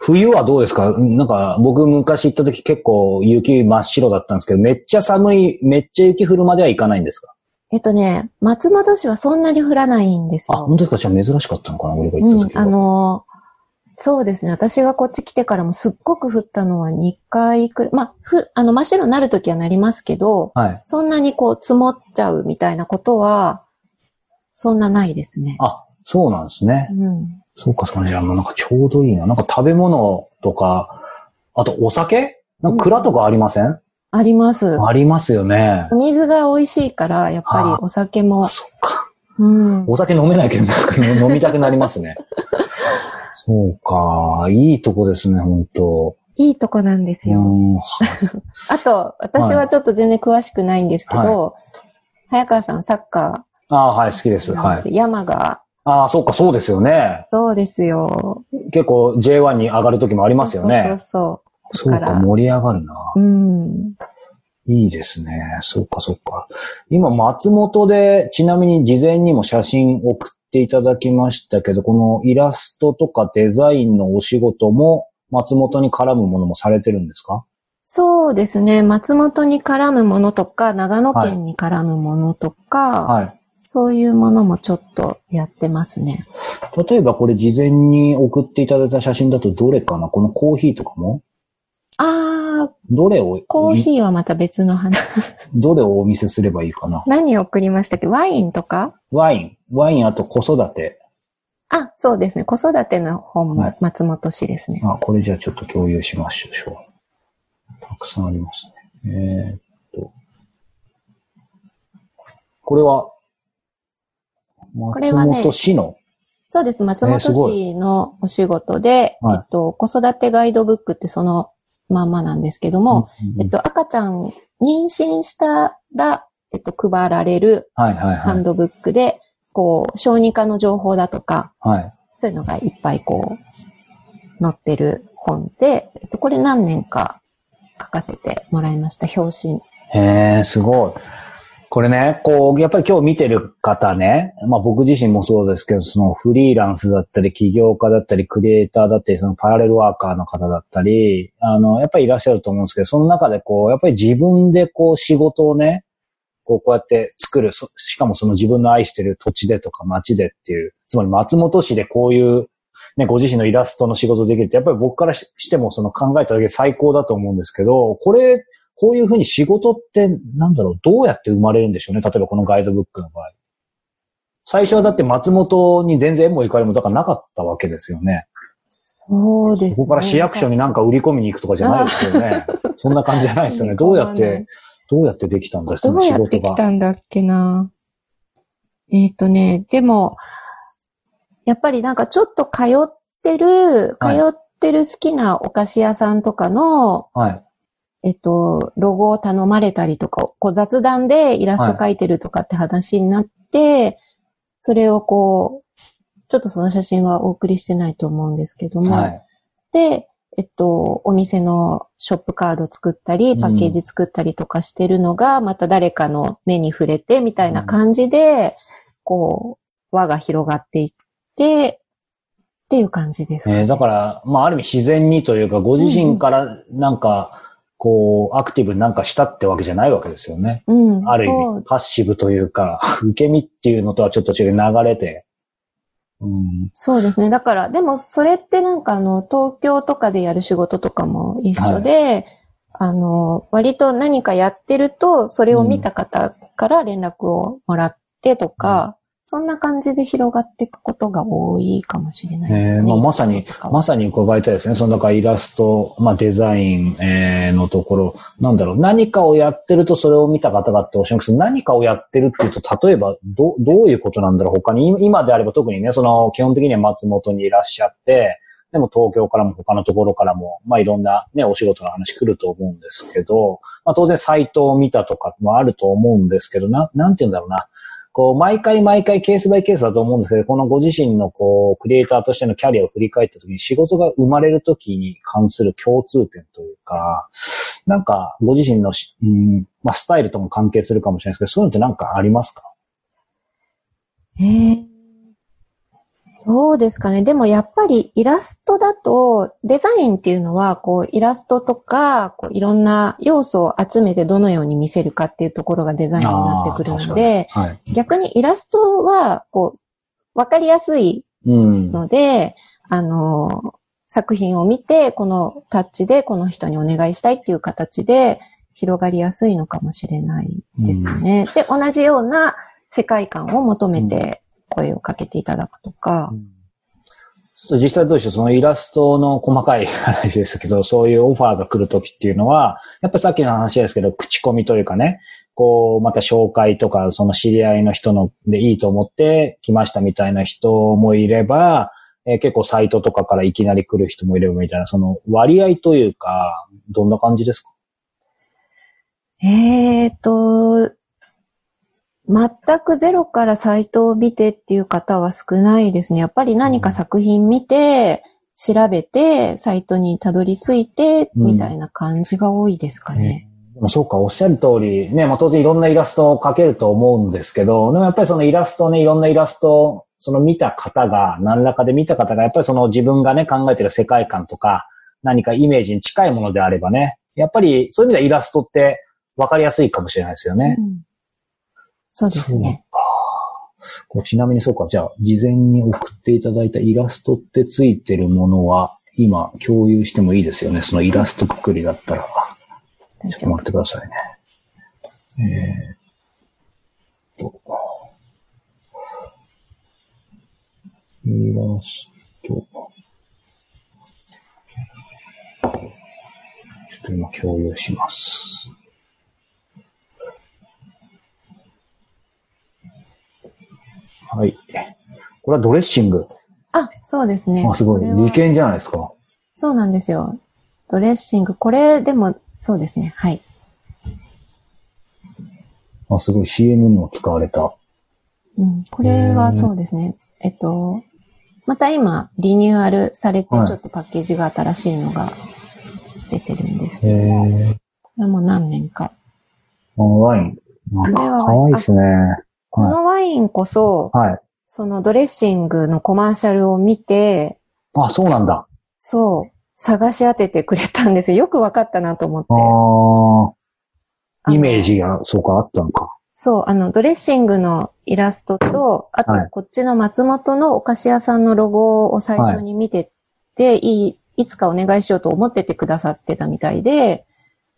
冬はどうですか？なんか、僕昔行った時結構雪真っ白だったんですけど、めっちゃ寒い、めっちゃ雪降るまでは行かないんですか？えっとね、松本市はそんなに降らないんですあ、よ。本当ですか？じゃあ珍しかったのかな？俺が行うん、った時は。あのーそうですね。私がこっち来てからもすっごく降ったのは2回くらい。まあ、ふ、あの、真っ白になるときはなりますけど、はい。そんなにこう積もっちゃうみたいなことは、そんなないですね。あ、そうなんですね。うん。そうか、そうか。じゃあもうなんかちょうどいいな。なんか食べ物とか、あとお酒？なんか蔵とかありません、あります。ありますよねお。水が美味しいから、やっぱりお酒もあ、、そっか。うん。お酒飲めないけど、なんかね飲みたくなりますね。[laughs] そうか。いいとこですね、本当いいとこなんですよ。うん。は [laughs] あと、私はちょっと全然詳しくないんですけど、早川さんサッカああ、はい、好きです。ーはい。山が、ああ、そうか、そうですよね。そうですよ。結構 J1 に上がる時もありますよね。そうそうそうか、だから盛り上がるな。そう。うん。いいですね。そうか、そうか。今、松本で、ちなみに事前にも写真送っていただきましたけど、このイラストとかデザインのお仕事も、松本に絡むものもされてるんですか？そうですね。松本に絡むものとか、長野県に絡むものとか、はい。そういうものもちょっとやってますね。例えばこれ事前に送っていただいた写真だとどれかな？このコーヒーとかも？あー、どれを、コーヒーはまた別の話。どれをお見せすればいいかな？何を送りましたっけ？ワインとか？ワイン。ワインあと子育て。あ、そうですね。子育ての本もはい松本市ですね。あ、これじゃあちょっと共有しましょう。たくさんありますね。えーっと。これは、松れはね本市の、そうです。松本市のお仕事で、はいえっと、子育てガイドブックってそのまんまなんですけども、うんえっと、赤ちゃん妊娠したら、えっと、配られるはいはいはい。ハンドブックで、こう、小児科の情報だとか、はい。そういうのがいっぱいこう、載ってる本で、えっと、これ何年か書かせてもらいました、表紙。へえ、すごい。これね、こう、やっぱり今日見てる方ね、まあ僕自身もそうですけど、そのフリーランスだったり、起業家だったり、クリエイターだったり、そのパラレルワーカーの方だったり、あの、やっぱりいらっしゃると思うんですけど、その中でこう、やっぱり自分でこう仕事をね、こうこうやって作る、そしかもその自分の愛してる土地でとか町でっていう、つまり松本市でこういうね、ご自身のイラストの仕事できるって、やっぱり僕からしてもその考えただけで最高だと思うんですけど、これ、こういうふうに仕事って、なんだろう、どうやって生まれるんでしょうね？例えばこのガイドブックの場合。最初はだって松本に全然縁もゆかりもだからなかったわけですよね。そうですね。ここから市役所になんか売り込みに行くとかじゃないですよね。そんな感じじゃないですよね。[laughs] どうやって、どうやってできたんですかどうやってきたんだっけな。えっ、ー、とね、でも、やっぱりなんかちょっと通ってる、通ってる好きなお菓子屋さんとかの、はい、えっと、ロゴを頼まれたりとか、こう雑談でイラスト描いてるとかって話になって、はい、それをこう、ちょっとその写真はお送りしてないと思うんですけども、はい、で、えっと、お店のショップカード作ったり、パッケージ作ったりとかしてるのが、うん、また誰かの目に触れて、みたいな感じで、こう、輪が広がっていって、っていう感じですね。えー、だから、まあ、ある意味自然にというか、ご自身からなんか、こう、アクティブになんかしたってわけじゃないわけですよね。うん。ある意味、パッシブというか、[laughs] 受け身っていうのとはちょっと違う流れて。うん、そうですね。だから、でもそれってなんかあの、東京とかでやる仕事とかも一緒で、はい、あの、割と何かやってると、それを見た方から連絡をもらってとか、そんな感じで広がっていくことが多いかもしれないですね。えー、まあ、まさに、まさに伺いたいですね。その中イラスト、まあデザイン、えー、のところ、なんだろう、何かをやってるとそれを見た方がっておっしゃいます何かをやってるっていうと、例えば、ど、どういうことなんだろう他に、今であれば特にね、その、基本的には松本にいらっしゃって、でも東京からも他のところからも、まあいろんなね、お仕事の話来ると思うんですけど、まあ当然サイトを見たとかもあると思うんですけど、な、なんて言うんだろうな。こう、毎回毎回ケースバイケースだと思うんですけど、このご自身のこう、クリエイターとしてのキャリアを振り返った時に仕事が生まれる時に関する共通点というか、なんか、ご自身のうん、まあ、スタイルとも関係するかもしれないですけど、そういうのってなんかありますか？えー、どうですかね。でもやっぱりイラストだと、デザインっていうのは、こう、イラストとか、こういろんな要素を集めてどのように見せるかっていうところがデザインになってくるので、はい、逆にイラストは、こう、わかりやすいので、うん、あの、作品を見て、このタッチでこの人にお願いしたいっていう形で広がりやすいのかもしれないですね。うん、で、同じような世界観を求めて声をかけていただくとか。うん、実際どうでしょう？そのイラストの細かい話ですけど、[laughs] そういうオファーが来るときっていうのは、やっぱさっきの話ですけど、口コミというかね、こう、また紹介とか、その知り合いの人のでいいと思って来ましたみたいな人もいれば、えー、結構サイトとかからいきなり来る人もいればみたいな、その割合というか、どんな感じですか？ええー、と、全くゼロからサイトを見てっていう方は少ないですね。やっぱり何か作品見て、調べて、サイトにたどり着いて、みたいな感じが多いですかね。うん、そうか、おっしゃる通り、ね、まあ当然いろんなイラストを描けると思うんですけど、でもやっぱりそのイラストね、いろんなイラスト、その見た方が、何らかで見た方が、やっぱりその自分がね、考えてる世界観とか、何かイメージに近いものであればね、やっぱりそういう意味ではイラストって分かりやすいかもしれないですよね。うんそうですね。こちなみにそうか、じゃあ、事前に送っていただいたイラストってついてるものは、今共有してもいいですよね。そのイラストくくりだったら。ちょっと待ってくださいね。えー、っと。イラスト。ちょっと今共有します。はい。これはドレッシング。あ、そうですね。あ、すごい。利権じゃないですか。そうなんですよ。ドレッシング。これ、でも、そうですね。はい。あ、すごい。CM にも使われた。うん。これはそうですね。えっと、また今、リニューアルされて、ちょっとパッケージが新しいのが出てるんですけど、はい、これも何年か。あ、ワイン。これはかわいいですね。このワインこそ、はい。そのドレッシングのコマーシャルを見て、あ、そうなんだ。そう。探し当ててくれたんですよ。よくわかったなと思って。ああ。イメージが、そうか、あったのか。そう、あの、ドレッシングのイラストと、あとはい、こっちの松本のお菓子屋さんのロゴを最初に見てて、い、い、いつかお願いしようと思っててくださってたみたいで、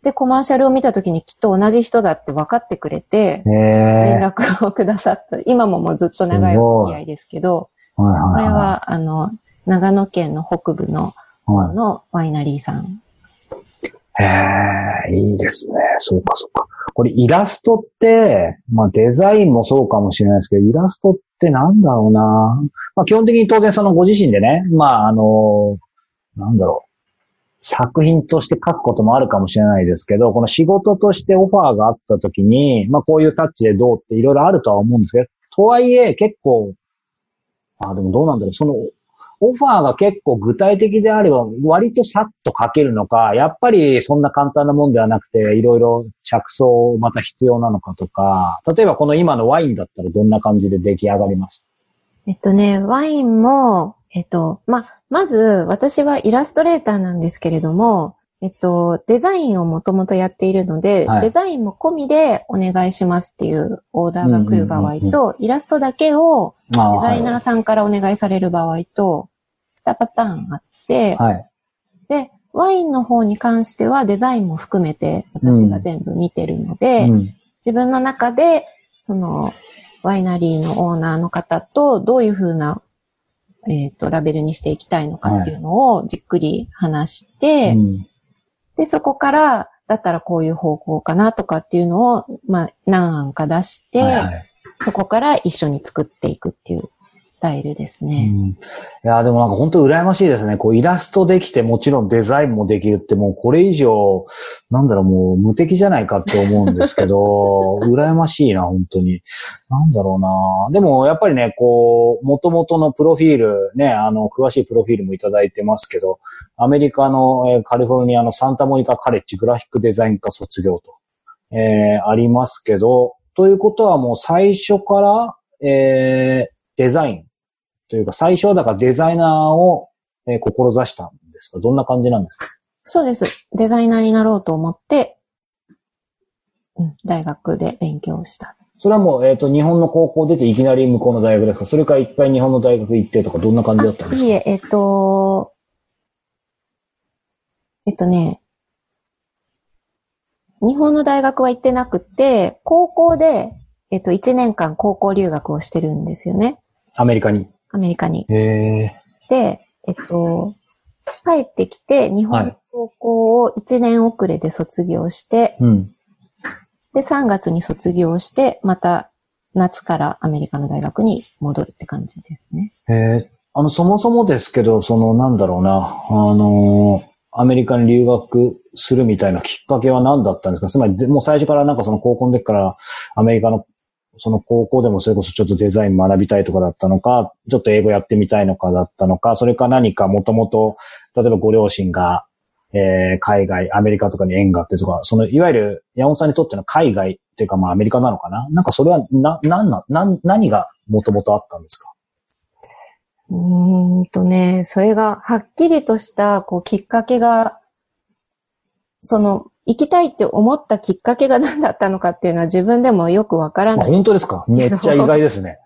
で、コマーシャルを見た時にきっと同じ人だって分かってくれて、へ連え。絡をくださった。今ももうずっと長いお付き合いですけど、はいはいこれはは、あの、長野県の北部ののワイナリーさん。い、へえ、いいですね。そうかそうか。これイラストって、まあデザインもそうかもしれないですけど、イラストってなんだろうな。まあ基本的に当然そのご自身でね、まああの、なんだろう。作品として書くこともあるかもしれないですけど、この仕事としてオファーがあった時に、まあこういうタッチでどうっていろいろあるとは思うんですけど、とはいえ結構、あ、でもどうなんだろう。その、オファーが結構具体的であれば、割とさっと書けるのか、やっぱりそんな簡単なもんではなくて、いろいろ着想また必要なのかとか、例えばこの今のワインだったらどんな感じで出来上がりました？えっとね、ワインも、えっと、ま、まず、私はイラストレーターなんですけれども、えっと、デザインをもともとやっているので、はいデザインも込みでお願いしますっていうオーダーが来る場合うんうんうんと、イラストだけをデザイナーさんからお願いされる場合と、2パターンあって、はい。はい。で、ワインの方に関してはデザインも含めて私が全部見てるので、うん自分の中で、その、ワイナリーのオーナーの方とどういうふうな、えっ、と、ラベルにしていきたいのかっていうのをじっくり話して、うん。で、そこから、だったらこういう方向かなとかっていうのを、まあ、何案か出して、はいはい。そこから一緒に作っていくっていうスタイルですうね。んいや、でもなんか本当羨ましいですね。こうイラストできてもちろんデザインもできるってもうこれ以上、なんだろうもう無敵じゃないかって思うんですけど、[laughs] 羨ましいな、本当に。なんだろうな。でもやっぱりね、こう、元々のプロフィール、ね、あの、詳しいプロフィールもいただいてますけど、アメリカの、えーカリフォルニアのサンタモニカカレッジグラフィックデザイン科卒業と、えーありますけど、ということはもう最初から、えーデザインというか、最初はだからデザイナーを、えー志したんですか？どんな感じなんですか？そうです。デザイナーになろうと思って、うん、大学で勉強した。それはもう、えっ、と、日本の高校出ていきなり向こうの大学ですか？それから一回日本の大学行ってとか、どんな感じだったんですか？いいえ、えっと、えっとね、日本の大学は行ってなくて、高校で、えっと、1年間高校留学をしてるんですよね。アメリカに？アメリカに。へえ。で、えっと、帰ってきて、日本の高校を1年遅れで卒業して、うん。で、3月に卒業して、また夏からアメリカの大学に戻るって感じですね。へえ。あの、そもそもですけど、その、なんだろうな、あのーアメリカに留学するみたいなきっかけは何だったんですか？つまり、でもう最初からなんかその高校の時からアメリカの、その高校でもそれこそちょっとデザイン学びたいとかだったのか、ちょっと英語やってみたいのかだったのか、それか何かもともと、例えばご両親が、えー海外、アメリカとかに縁があってとか、その、いわゆる山本さんにとっての海外っていうかまあアメリカなのかな？なんかそれは、な、なんな、な、何がもともとあったんですか？うーんとね、それがはっきりとしたこうきっかけが、その、行きたいって思ったきっかけが何だったのかっていうのは自分でもよくわからあない。本当ですか？めっちゃ意外ですね。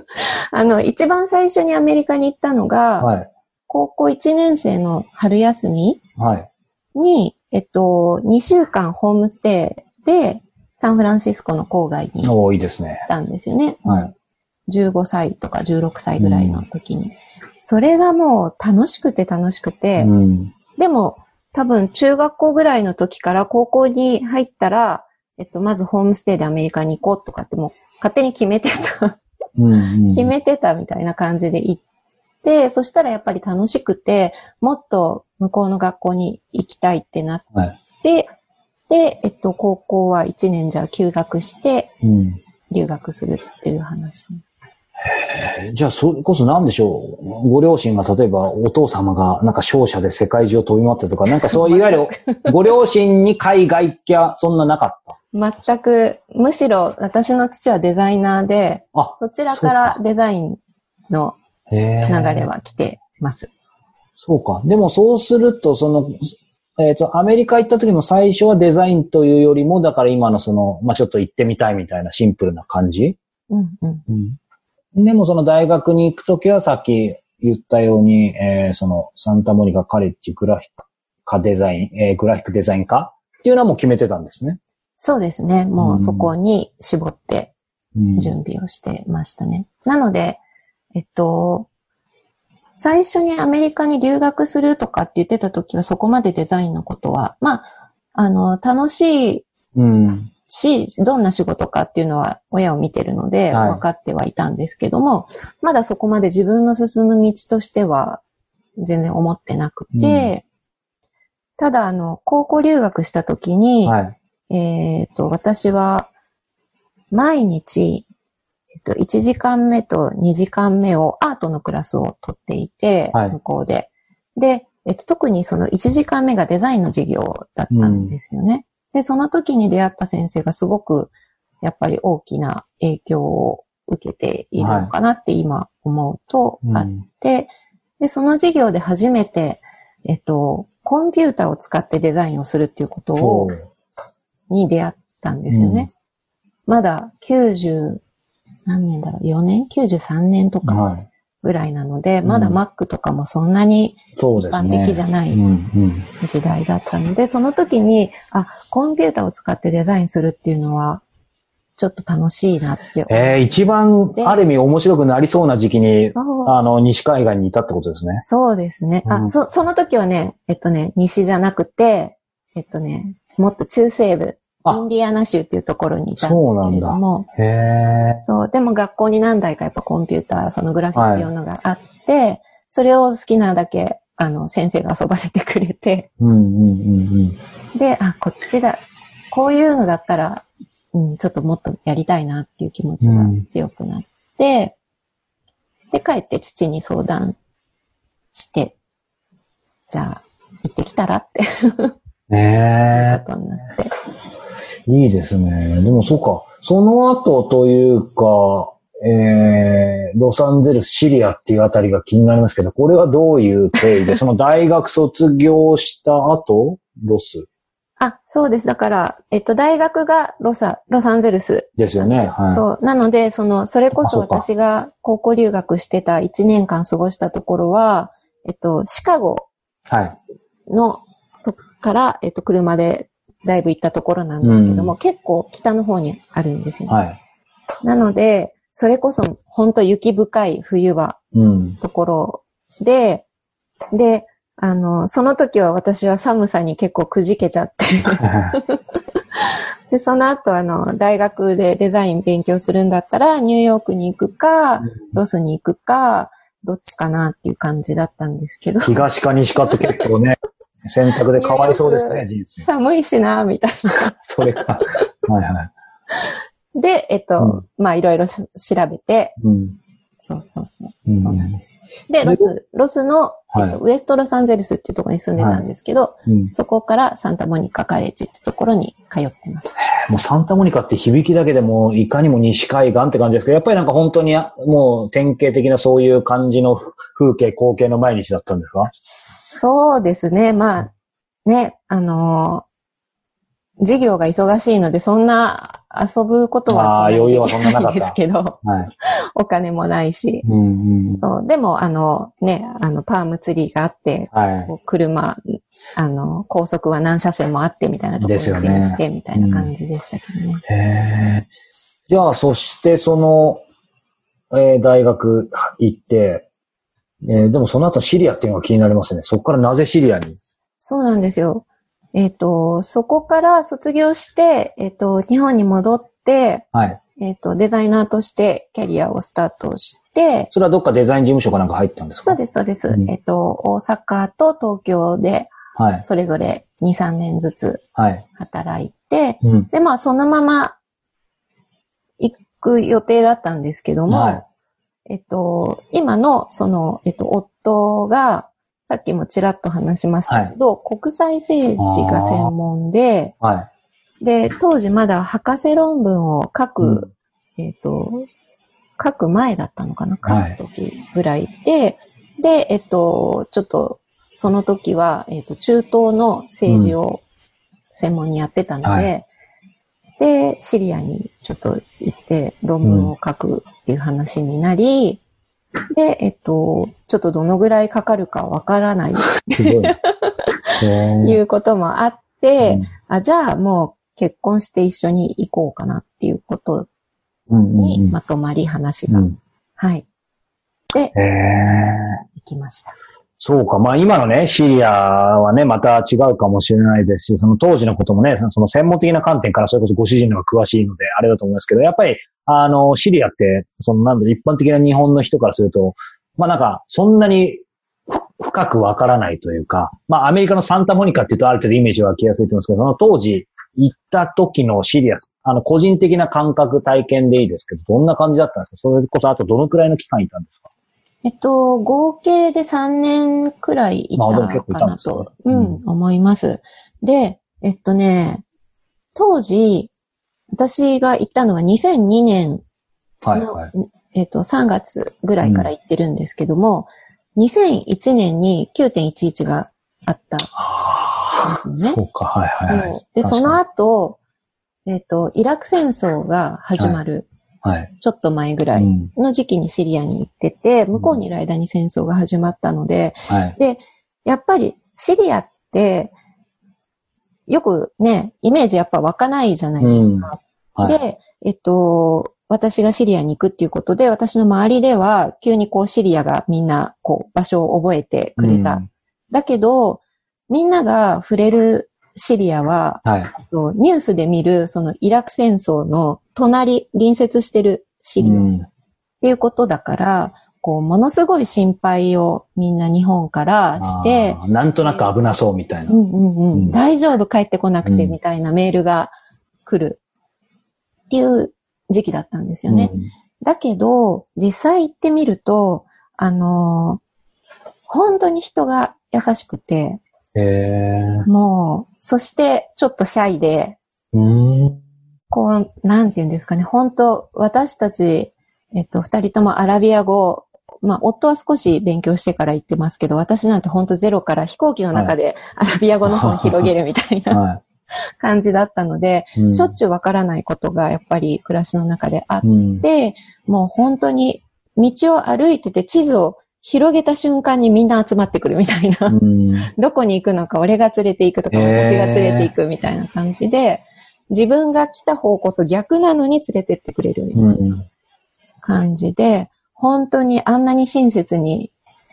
[laughs] あの、一番最初にアメリカに行ったのが、はい。高校1年生の春休みはい。に、えっと、2週間ホームステイでサンフランシスコの郊外に行っ。たんですよね。はい。15歳とか16歳ぐらいの時に。それがもう楽しくて楽しくて、うん。でも多分中学校ぐらいの時から高校に入ったら、えっと、まずホームステイでアメリカに行こうとかってもう勝手に決めてた。決めてたみたいな感じで行って、そしたらやっぱり楽しくて、もっと向こうの学校に行きたいってなっはい。て、で、えっと、高校は1年じゃあ休学してうん。留学するっていう話。えじゃあ、それこそ何でしょう？ご両親が、例えば、お父様が、なんか商社で世界中を飛び回ってとか、なんかそういわゆる、[laughs] ご両親に海外行きゃ、そんななかった？全く、むしろ私の父はデザイナーで、あ、そちらからデザインのへ流ーれは来てます。そうか。でもそうすると、その、えっ、と、アメリカ行った時も最初はデザインというよりも、だから今のその、まあ、ちょっと行ってみたいみたいなシンプルな感じ？うんうん。でもその大学に行くときはさっき言ったように、えーそのサンタモニカカレッジグラフィック科デザイン、えーグラフィックデザイン科っていうのはもう決めてたんですね。そうですね。もうそこに絞ってうん準備をしてましたね。なので、えっと、最初にアメリカに留学するとかって言ってた時はそこまでデザインのことは、まあ、あの、楽しいうん。し、どんな仕事かっていうのは親を見てるのではい分かってはいたんですけども、まだそこまで自分の進む道としては全然思ってなくて、ただあの、高校留学した時に、はい。えっ、と、私は毎日、えっと、1時間目と2時間目をアートのクラスを取っていて、はい向こうで。で、えっと、特にその1時間目がデザインの授業だったんですよね。で、その時に出会った先生がすごく、やっぱり大きな影響を受けているのかなって今思うとあっうんて、で、その授業で初めて、えっと、コンピューターを使ってデザインをするっていうことを。に出会ったんですよね。まだ90、何年だろう、4年 ?93 年とかはい。ぐらいなので、うんまだ Mac とかもそんなにそうですね。一般的じゃない。時代だったので、その時に、あ、コンピューターを使ってデザインするっていうのは、ちょっと楽しいなって思って。えー、一番、である意味面白くなりそうな時期に、あの、西海岸にいたってことですね。そうですね。あ、うんそ、その時はね、えっとね、西じゃなくて、えっとね、もっと中西部、あインディアナ州っていうところにいたんですけれども、へえ。そう、でも学校に何台かやっぱコンピューター、そのグラフィック用のがあって、それを好きなだけ、あの、先生が遊ばせてくれて、うんうんうんうん。で、あ、こっちだ、こういうのだったら、うん、ちょっともっとやりたいなっていう気持ちが強くなって、で、帰って父に相談して、じゃあ、行ってきたらって。ね [laughs] ことになって。え。いいですね。でもそうか。その後というか、えー、ロサンゼルス、シリアっていうあたりが気になりますけど、これはどういう経緯で、[laughs] その大学卒業した後、ロス？あ、そうです。だから、えっと、大学がロサ、ロサンゼルスですよね。はい。そう。なので、その、それこそ私が高校留学してた1年間過ごしたところは、えっと、シカゴはい。のから、えっと、車でだいぶ行ったところなんですけども、う結構北の方にあるんですよね。はい。なので、それこそ本当雪深い冬はうん。ところで、で、あの、その時は私は寒さに結構くじけちゃって、[laughs] で、その後、あの、大学でデザイン勉強するんだったら、ニューヨークに行くか、ロスに行くか、どっちかなっていう感じだったんですけど、東か西かって結構ね、選択でかわいそうですね、人生。寒いしな、みたい [laughs] それか。はいはい。な。で、えっと、まあ、いろいろし調べて、うん。そうそうそう。うんで、ロス、ロスの、えっとはウエストロサンゼルスっていうところに住んでたんですけど、い。うん。そこからサンタモニカカレッジっていうところに通ってます。もうサンタモニカって響きだけでもいかにも西海岸って感じですけど、やっぱりなんか本当にもう典型的なそういう感じの風景、光景の毎日だったんですか？そうですね。まあ、ね、あのー授業が忙しいので、そんな遊ぶことはそんなに余裕はそんないですけど、はい。[laughs] お金もないし。うんうん。そうでも、あの、ね、あの、パームツリーがあって、はい。車、あの、高速は何車線もあってみたいなところに電して、みたいな感じでしたけどね。へえ。じゃあ、そしてその、えー大学行って、えーでもその後シリアっていうのが気になりますね。そこからなぜシリアに？そうなんですよ。えっ、と、そこから卒業して、えっ、と、日本に戻って、はい。えっ、と、デザイナーとしてキャリアをスタートして、それはどっかデザイン事務所かなんか入ったんですか？そうです、そうです。うんえっ、と、大阪と東京で、はい。それぞれ2、3年ずつはい。働いて、うん。で、まあ、そのまま行く予定だったんですけども、はいえっと、今の、その、えっと、夫が、さっきもちらっと話しましたけど、国際政治が専門で、はい。で、当時まだ博士論文を書く、えっと、書く前だったのかなはい。書く時ぐらいで、で、えっと、ちょっと、その時は、えっ、と、中東の政治を専門にやってたので、はいで、シリアにちょっと行って論文を書くっていう話になり、で、えっと、ちょっとどのぐらいかかるかわからない。すごい。[laughs] いうこともあって、うん。あ、じゃあもう結婚して一緒に行こうかなっていうことうんうんにうん。まとまり話が、うん。はい、へー。行きました。そうか。まあ今のね、シリアはね、また違うかもしれないですし、その当時のこともね、その専門的な観点からそれこそご主人の方が詳しいので、あれだと思いますけど、やっぱり、あの、シリアって、そのなんだ、一般的な日本の人からすると、まあなんか、そんなに深くわからないというか、まあアメリカのサンタモニカっていうとある程度イメージは湧きやすいと思うんですけど、その当時行った時のシリア、あの、個人的な感覚、体験でいいですけど、どんな感じだったんですか？それこそあとどのくらいの期間いたんですか？えっと、合計で3年くらいいたかなたんですねと、ううん。ん、思います。で、えっとね、当時、私が行ったのは2002年の、はいはい。えっと、3月ぐらいから行ってるんですけども、2001年に9.11があった。ああ、ね。そうか、はいはいはい。で、その確後、えっと、イラク戦争が始まる、はい。ちょっと前ぐらいうんの時期にシリアに行ってて、向こうにいる間に戦争が始まったので、はい。で、やっぱりシリアって、よくね、イメージやっぱ湧かないじゃないですか。はい。で、えっと、私がシリアに行くっていうことで、私の周りでは、急にこうシリアがみんな、こう、場所を覚えてくれた。うんだけど、みんなが触れるシリアは、はい。ニュースで見る、そのイラク戦争の隣、隣接してるシリアっうんていうことだから、こう、ものすごい心配をみんな日本からして、なんとなく危なそうみたいな。うんうんうんうん大丈夫帰ってこなくてうんみたいなメールが来るっていう時期だったんですよね。だけど、実際行ってみると、あのー本当に人が優しくて、え。もう、そしてちょっとシャイで、うん。こう、なんて言うんですかね、本当私たち、えっと、二人ともアラビア語、まあ、夫は少し勉強してから行ってますけど、私なんて本当ゼロから飛行機の中でアラビア語の本広げるみたいなは感じだったので、い。うんしょっちゅうわからないことがやっぱり暮らしの中であっうん。て、もう本当に道を歩いてて地図を広げた瞬間にみんな集まってくるみたいな。うん。[laughs] どこに行くのか俺が連れて行くとか、私が連れて行くみたいな感じで、自分が来た方向と逆なのに連れてってくれるみたいなうん。感じで、本当にあんなに親切に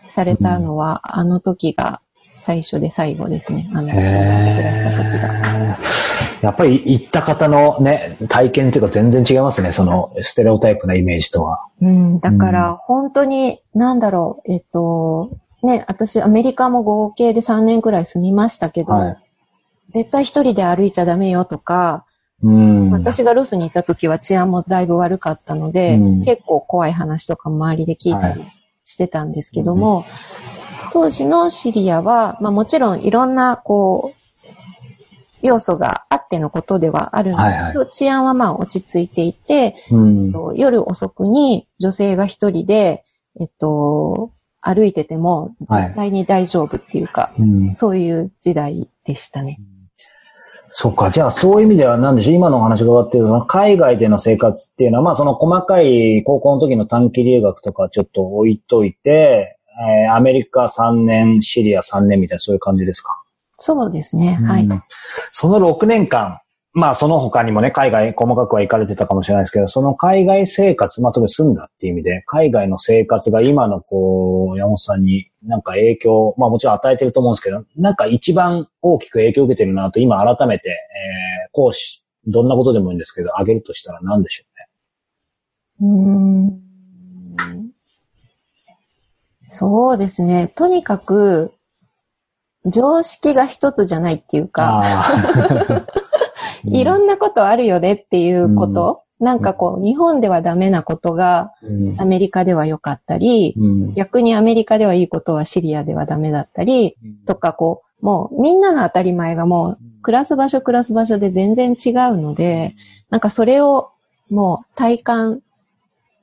されたのは、あの時が最初で最後ですね。あの、へシリアで暮らした時が。ーやっぱり行った方のね、体験っていうか全然違いますね。そのステレオタイプなイメージとは。うん、だかうら、本当に、なんだろう、えっと、ね、私、アメリカも合計で3年くらい住みましたけど、はい絶対一人で歩いちゃダメよとか、うん。私がロスに行った時は治安もだいぶ悪かったので、うん結構怖い話とか周りで聞いたりしてたんですけども、当時のシリアは、まあもちろんいろんな、こう、要素があってのことではあるんですけど、治安はまあ落ち着いていて、うん。と夜遅くに女性が一人で、えっと、歩いててもはい絶対に大丈夫っていうか、うん。そういう時代でしたね。そっか。じゃあ、そういう意味では、なんでしょう、今のお話が終わってる、その海外での生活っていうのは、まあ、その細かい高校の時の短期留学とかちょっと置いといて、えーアメリカ3年、シリア3年みたいな、そういう感じですか？そうですね。はい。うんその6年間、まあ、その他にもね、海外、細かくは行かれてたかもしれないですけど、その海外生活、まあ、特に住んだっていう意味で、海外の生活が今の、こう、山本さんになんか影響、まあ、もちろん与えてると思うんですけど、なんか一番大きく影響を受けてるなと、今改めて、えー、講師、どんなことでもいいんですけど、あげるとしたら何でしょうね？うーんそうですね。とにかく、常識が一つじゃないっていうか、あ [laughs] いろんなことあるよねっていうこと、なんかこう、日本ではダメなことがうん。アメリカでは良かったり、うん。逆にアメリカではいいことはシリアではダメだったり、とかこう、もうみんなの当たり前がもう暮らす場所暮らす場所で全然違うので、なんかそれをもう体感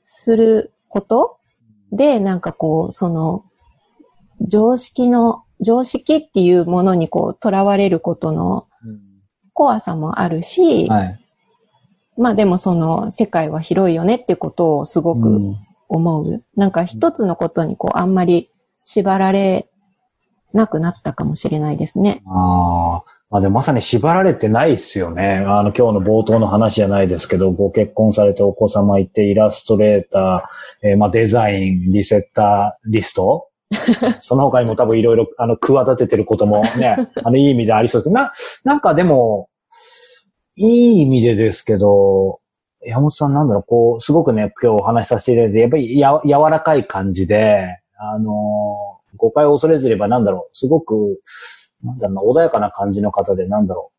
することで、なんかこう、その、常識の、常識っていうものにこう、囚われることの怖さもあるし、はい、まあでもその世界は広いよねってことをすごく思う。うん、なんか一つのことにこうあんまり縛られなくなったかもしれないですね。ああ。まあでもまさに縛られてないっすよね。あの今日の冒頭の話じゃないですけど、ご結婚されてお子様いて、イラストレーター、えー、まあデザイン、リセッター、リスト [laughs] その他にも多分いろいろ、あの、企ててることもね、[laughs] あの、いい意味でありそうですな、なんかでも、いい意味でですけど、山本さんなんだろう、こう、すごくね、今日お話しさせていただいて、やっぱりや柔らかい感じで、あのー、誤解を恐れずればなんだろう、すごく、なんだろうな、穏やかな感じの方で、なんだろう。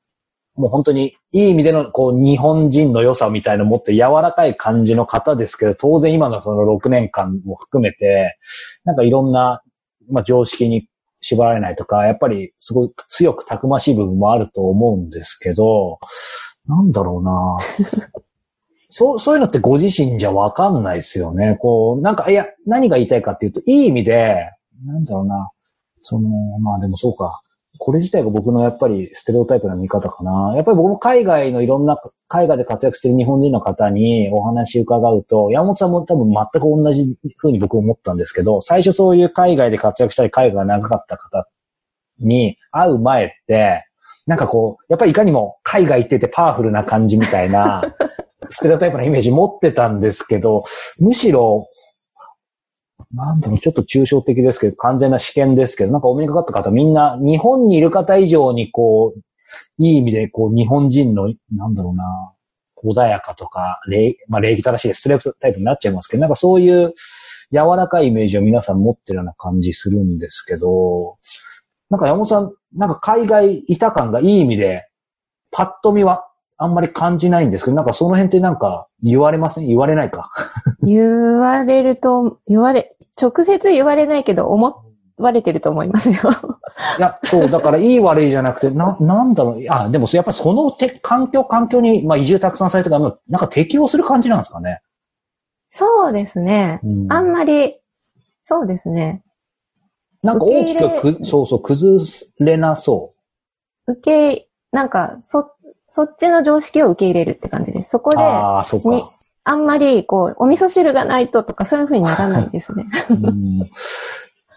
もう本当に、いい意味での、こう、日本人の良さみたいなもっと柔らかい感じの方ですけど、当然今のその6年間も含めて、なんかいろんな、まあ、常識に縛られないとか、やっぱりすごい強くたくましい部分もあると思うんですけど、なんだろうな [laughs] そう、そういうのってご自身じゃわかんないですよね。こう、なんか、いや、何が言いたいかっていうと、いい意味で、なんだろうな。その、まあでもそうか。これ自体が僕のやっぱりステレオタイプな見方かな。やっぱり僕も海外のいろんな、海外で活躍してる日本人の方にお話伺うと、山本さんも多分全く同じ風に僕思ったんですけど、最初そういう海外で活躍したり海外が長かった方に会う前って、なんかこう、やっぱりいかにも海外行っててパワフルな感じみたいな、ステレオタイプなイメージ持ってたんですけど、むしろなんだろう、ちょっと抽象的ですけど、完全な試験ですけど、なんかお目にかかった方みんな、日本にいる方以上にこう、いい意味でこう、日本人の、なんだろうな、穏やかとか、礼、まあ礼儀正しいストレートタイプになっちゃいますけど、なんかそういう柔らかいイメージを皆さん持ってるような感じするんですけど、なんか山本さん、なんか海外いた感がいい意味で、パッと見はあんまり感じないんですけど、なんかその辺ってなんか言われません？言われないか？[laughs] 言われると、言われ、直接言われないけど、思われてると思いますよ。いや、そう、だからいい悪いじゃなくて、な、なんだろう、あ、でもやっぱそのて環境、環境に、まあ移住たくさんされてから、なんか適応する感じなんですかね？そうですね。うん、あんまり、そうですね。なんか大きくく、そうそう、崩れなそう。受け、なんか、そ、そっちの常識を受け入れるって感じです。そこで、ああ、そっか。あんまり、こう、お味噌汁がないととか、そういう風にならないですね。うん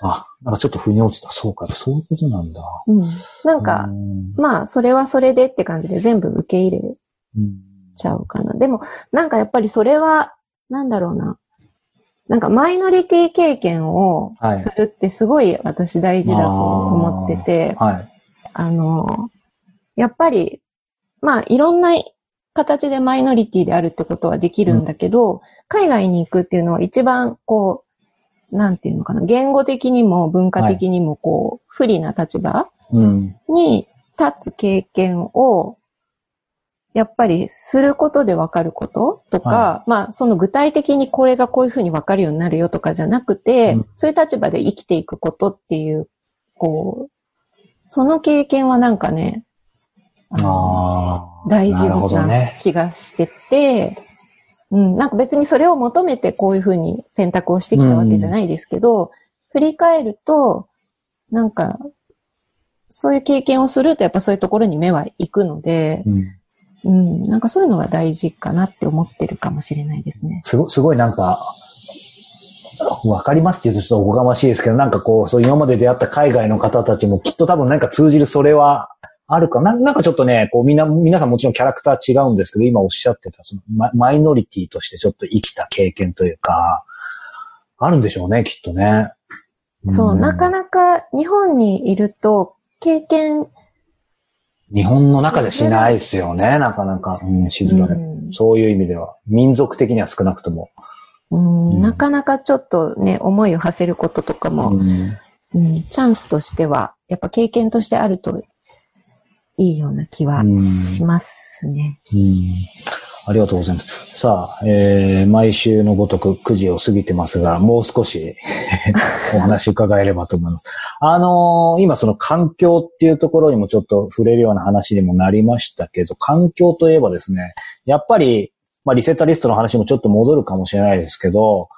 あ、なんかちょっと腑に落ちた。そうか、そういうことなんだ。うん。なんか、まあ、それはそれでって感じで全部受け入れちゃうかな。うん、でも、なんかやっぱりそれは、なんだろうな。なんかマイノリティ経験をするってすごい私大事だと思ってて、はい、ああの、やっぱり、まあいろんな形でマイノリティであるってことはできるんだけど、うん、海外に行くっていうのは一番こう、なんていうのかな、言語的にも文化的にもこう、はい、不利な立場に立つ経験を、やっぱりすることでわかることとか、はい、まあその具体的にこれがこういうふうにわかるようになるよとかじゃなくて、うん、そういう立場で生きていくことっていう、こう、その経験はなんかね、大事な気がしてて、ね、うん、なんか別にそれを求めてこういうふうに選択をしてきたわけじゃないですけど、うん、振り返ると、なんか、そういう経験をするとやっぱそういうところに目は行くので、うん、うん、なんかそういうのが大事かなって思ってるかもしれないですね。すごすごいなんか、わかりますって言うとちょっとおこがましいですけど、なんかこう、そう今まで出会った海外の方たちもきっと多分なんか通じるそれはあるかな？なんかちょっとね、こうみんな、皆さんもちろんキャラクター違うんですけど、今おっしゃってた、そのママイノリティとしてちょっと生きた経験というか、あるんでしょうね、きっとね。そう、うん、なかなか日本にいると、経験、日本の中じゃしないですよね、なかなか。うん、しづらい、うん、そういう意味では。民族的には少なくとも。うん、うん、なかなかちょっとね、思いを馳せることとかも、うん、うん、チャンスとしては、やっぱ経験としてあるといいような気はしますね。うん、ありがとうございます。さあ、えー、毎週のごとく9時を過ぎてますが、もう少し [laughs] お話伺えればと思います。あのー、今その環境っていうところにもちょっと触れるような話にもなりましたけど、環境といえばですね、やっぱり、まあリセッタリストの話もちょっと戻るかもしれないですけど、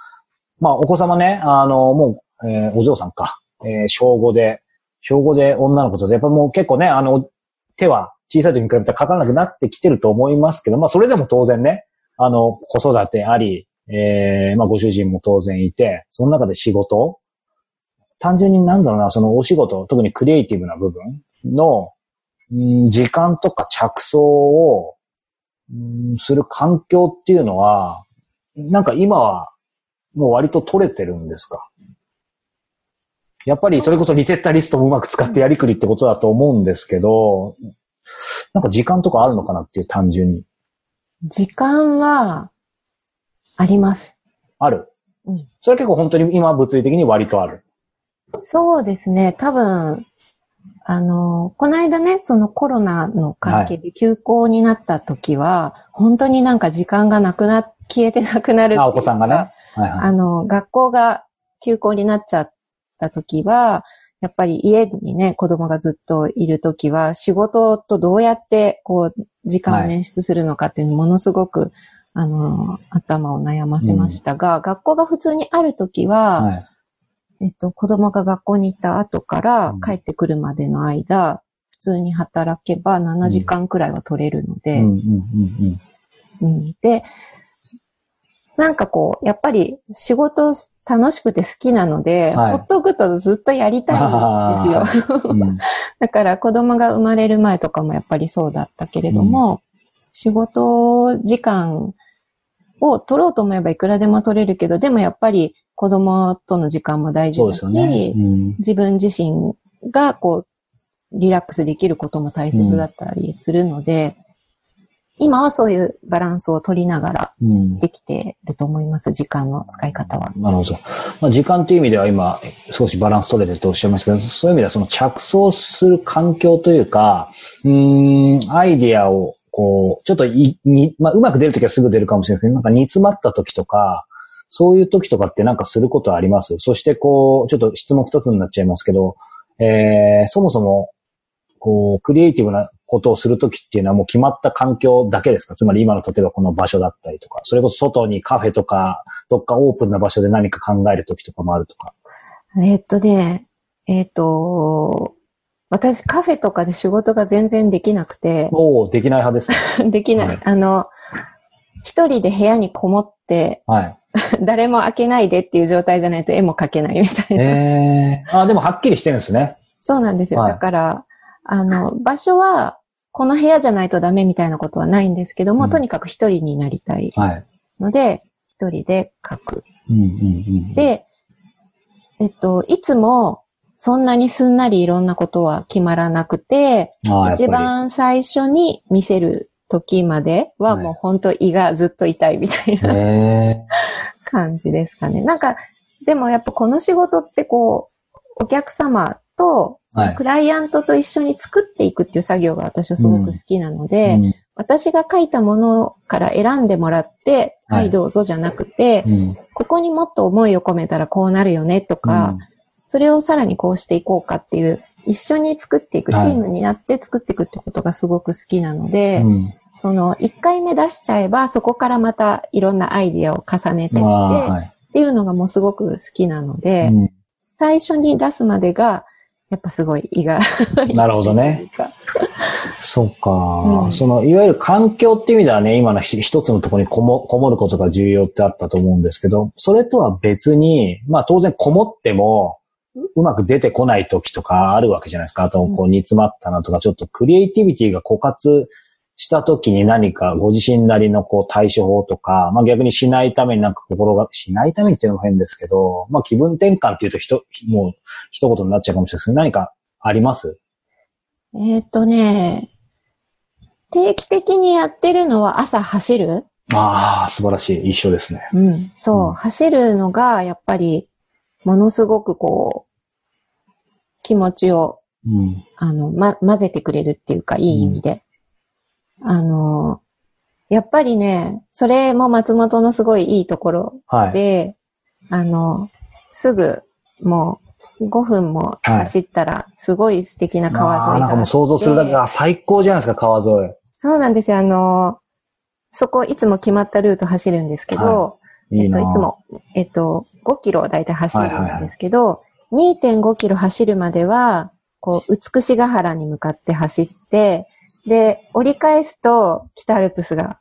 まあお子様ね、あのー、もう、えー、お嬢さんか、えー、小5で、小5で女の子とやっぱもう結構ね、あの、手は小さい時に比べたらかからなくなってきてると思いますけど、まあそれでも当然ね、あの、子育てあり、えー、まあご主人も当然いて、その中で仕事。単純になんだろうな、そのお仕事、特にクリエイティブな部分の、うん、時間とか着想を、うん、する環境っていうのは、なんか今はもう割と取れてるんですか？やっぱりそれこそリセッターリストもうまく使ってやりくりってことだと思うんですけど、なんか時間とかあるのかなっていう単純に。時間は、あります。ある。うん。それは結構本当に今物理的に割とある。そうですね。多分、あの、この間ね、そのコロナの関係で休校になった時は、はい、本当になんか時間がなくな、消えてなくなるあ、お子さんがね。はいはい、あの、学校が休校になっちゃった時は、やっぱり家にね、子供がずっといる時は、仕事とどうやって、こう、時間を捻出するのかっていうのものすごく、あの、頭を悩ませましたが、うん、学校が普通にある時は、はい。えっと、子供が学校に行った後から帰ってくるまでの間、普通に働けば7時間くらいは取れるので、で、なんかこう、やっぱり仕事楽しくて好きなので、はい、ほっとくとずっとやりたいんですよ。うん、[laughs] だから子供が生まれる前とかもやっぱりそうだったけれども、うん、仕事時間を取ろうと思えばいくらでも取れるけど、でもやっぱり子供との時間も大事だし、ね。うん、自分自身がこう、リラックスできることも大切だったりするので、うん、今はそういうバランスを取りながらできてると思います、うん、時間の使い方は。なるほど。まあ、時間という意味では今少しバランス取れてるとおっしゃいますけど、そういう意味ではその着想する環境というか、うん、アイディアをこう、ちょっとい、に、まあ、うまく出るときはすぐ出るかもしれないですけど、なんか煮詰まった時とか、そういう時とかってなんかすることあります？そしてこう、ちょっと質問二つになっちゃいますけど、えー、そもそも、こう、クリエイティブなことをするときっていうのはもう決まった環境だけですか？つまり今の例えばこの場所だったりとか、それこそ外にカフェとか、どっかオープンな場所で何か考えるときとかもあるとか。えー、っとね、えー、っと、私カフェとかで仕事が全然できなくて。おおできない派ですね。[laughs] できない。はい、あの、一人で部屋にこもって、はい、[laughs] 誰も開けないでっていう状態じゃないと絵も描けないみたいな。えー、あ、でもはっきりしてるんですね。そうなんですよ。はい、だから、あの、場所は、この部屋じゃないとダメみたいなことはないんですけども、うん、とにかく一人になりたい。ので、一、はい、人で描く、うんうんうん。で、えっと、いつも、そんなにすんなりいろんなことは決まらなくて、一番最初に見せる時まではもう本当胃がずっと痛いみたいな、[laughs] 感じですかね。なんか、でもやっぱこの仕事ってこう、お客様と、クライアントと一緒に作っていくっていう作業が私はすごく好きなので、うん。私が書いたものから選んでもらって、はい、はい、どうぞじゃなくて、うん、ここにもっと思いを込めたらこうなるよねとか、それをさらにこうしていこうかっていう、一緒に作っていく、チームになって作っていくってことがすごく好きなので、その、一回目出しちゃえば、そこからまたいろんなアイディアを重ねていって、はい、っていうのがもうすごく好きなので、うん、最初に出すまでが、やっぱすごい胃が [laughs] なるほどね。そっか、うん、その、いわゆる環境っていう意味ではね、今の一つのところにこもこもることが重要ってあったと思うんですけど、それとは別に、まあ当然こもっても、うまく出てこない時とかあるわけじゃないですか。あと、こう煮詰まったなとか、ちょっとクリエイティビティが枯渇した時に何かご自身なりのこう対処法とか、まあ逆にしないためになんか心が、しないためにっていうのも変ですけど、まあ気分転換っていうとひと、もう一言になっちゃうかもしれないですけど、何かあります？えっとね、定期的にやってるのは朝走るああ、素晴らしい。一緒ですね。うん。そう、うん、走るのがやっぱり、ものすごくこう、気持ちを、うん、あの、ま、混ぜてくれるっていうか、いい意味で。あの、やっぱりね、それも松本のすごいいいところで、はい、あの、すぐもう5分も走ったら、すごい素敵な川沿いが、はい、なんかもう想像するだけが最高じゃないですか、川沿い。そうなんですよ。あの、そこいつも決まったルート走るんですけど、はい、いいえっと、いつも、えっと、5キロだいたい走るんですけど、はいはいはい、2.5キロ走るまでは、こう、美しが原に向かって走って、で、折り返すと、北アルプスが、わ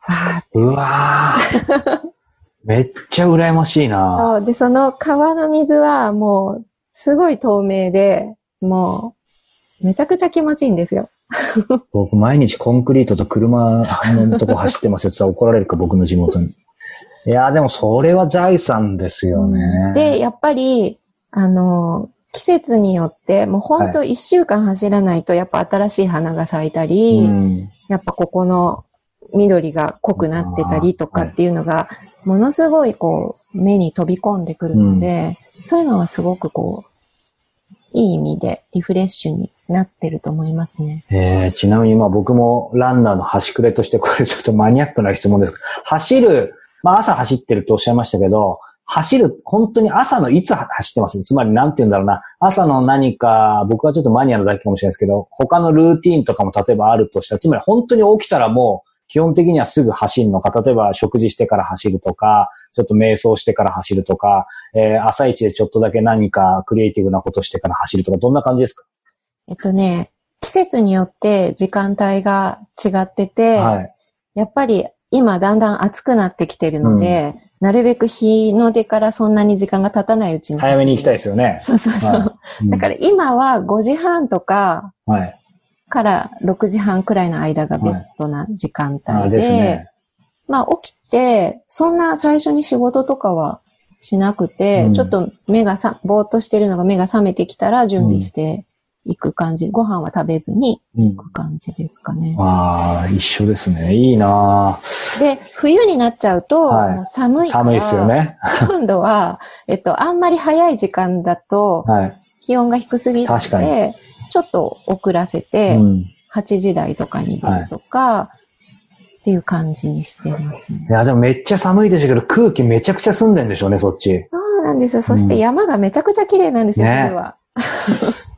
うわー [laughs] めっちゃ羨ましいなと、で、その川の水はもう、すごい透明で、もう、めちゃくちゃ気持ちいいんですよ。[laughs] 僕、毎日コンクリートと車のとこ走ってますよって言ったら怒られるか、僕の地元に。いやー、でもそれは財産ですよね。で、やっぱり、あの、季節によって、もうほんと一週間走らないと、やっぱ新しい花が咲いたり、うん、やっぱここの緑が濃くなってたりとかっていうのが、ものすごいこう、目に飛び込んでくるので、そういうのはすごくこう、いい意味でリフレッシュになってると思いますね。えー、ちなみにまあ僕もランナーの端くれとしてこれちょっとマニアックな質問です。走る、まあ朝走ってるとおっしゃいましたけど、走る、本当に朝のいつ走ってますつまりなんて言うんだろうな。朝の何か、僕はちょっとマニアなだけかもしれないですけど、他のルーティーンとかも例えばあるとしたら、つまり本当に起きたらもう、基本的にはすぐ走るのか、例えば食事してから走るとか、ちょっと瞑想してから走るとか、えー朝一でちょっとだけ何かクリエイティブなことしてから走るとか、どんな感じですか？えっとね、季節によって時間帯が違ってて、はい。やっぱり今だんだん暑くなってきてるので、なるべく日の出からそんなに時間が経たないうちに。早めに行きたいですすよね。そうそうそう。はいだから今は5時半とかはい。から6時半くらいの間がベストな時間あ帯で、ですね。まあ起きて、そんな最初に仕事とかはしなくて、うんちょっと目がさ、ぼーっとしてるのが目が覚めてきたら準備していく感じ。ご飯は食べずにうん行く感じですかね。ああ、一緒ですね。いいなで、冬になっちゃうと、はいもう寒いから、寒いですよね。今度は、[laughs] えっと、あんまり早い時間だとはい。気温が低すぎるの確かで、ちょっと遅らせて、うん。8時台とかに出るとか、っていう感じにしてますねい。や、でもめっちゃ寒いでしょうけど、空気めちゃくちゃ澄んでんでしょうね、そっち。そうなんですよ。そして山がめちゃくちゃ綺麗なんですよ、ね冬は。[laughs]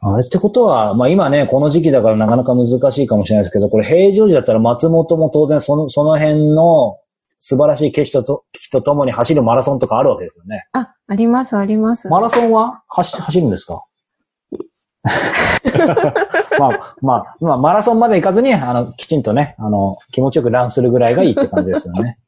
あれってことは、まあ今ね、この時期だからなかなか難しいかもしれないですけど、これ平常時だったら松本も当然その、その辺の素晴らしい景色と景色とともに走るマラソンとかあるわけですよね。あ、あります、あります。マラソンは？走、走るんですか？[laughs] まあ、まあ、まあ、マラソンまで行かずに、あの、きちんとね、あの、気持ちよくランするぐらいがいいって感じですよね。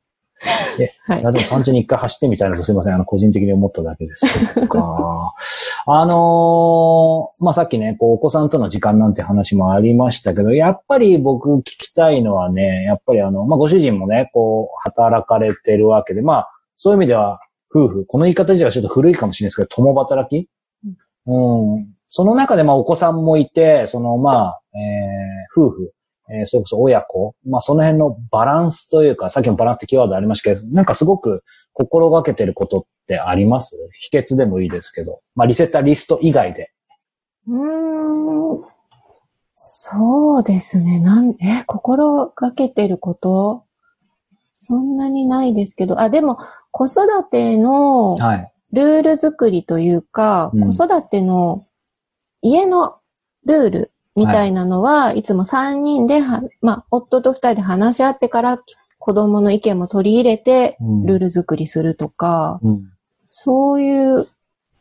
はいでも単純に一回走ってみたいなとすいません。あの、個人的に思っただけです。か。[laughs] あのーまあ、さっきね、こう、お子さんとの時間なんて話もありましたけど、やっぱり僕聞きたいのはね、やっぱりあの、まあ、ご主人もね、こう、働かれてるわけで、まあ、そういう意味では、夫婦、この言い方自体はちょっと古いかもしれないですけど、共働き？うん。その中で、まあ、お子さんもいて、その、まあ、えー、夫婦、えー、それこそ親子、まあ、その辺のバランスというか、さっきもバランスってキーワードありましたけど、なんかすごく心がけてることってあります？秘訣でもいいですけど。まあ、リセッターリスト以外で。うーん。そうですね。なん、え、心がけてること？そんなにないですけど、あ、でも、子育てのはい。ルール作りというか、うん子育ての家のルールみたいなのは、い、つも3人では、まあ、夫と2人で話し合ってから、子供の意見も取り入れて、うんルール作りするとか、うん。そういう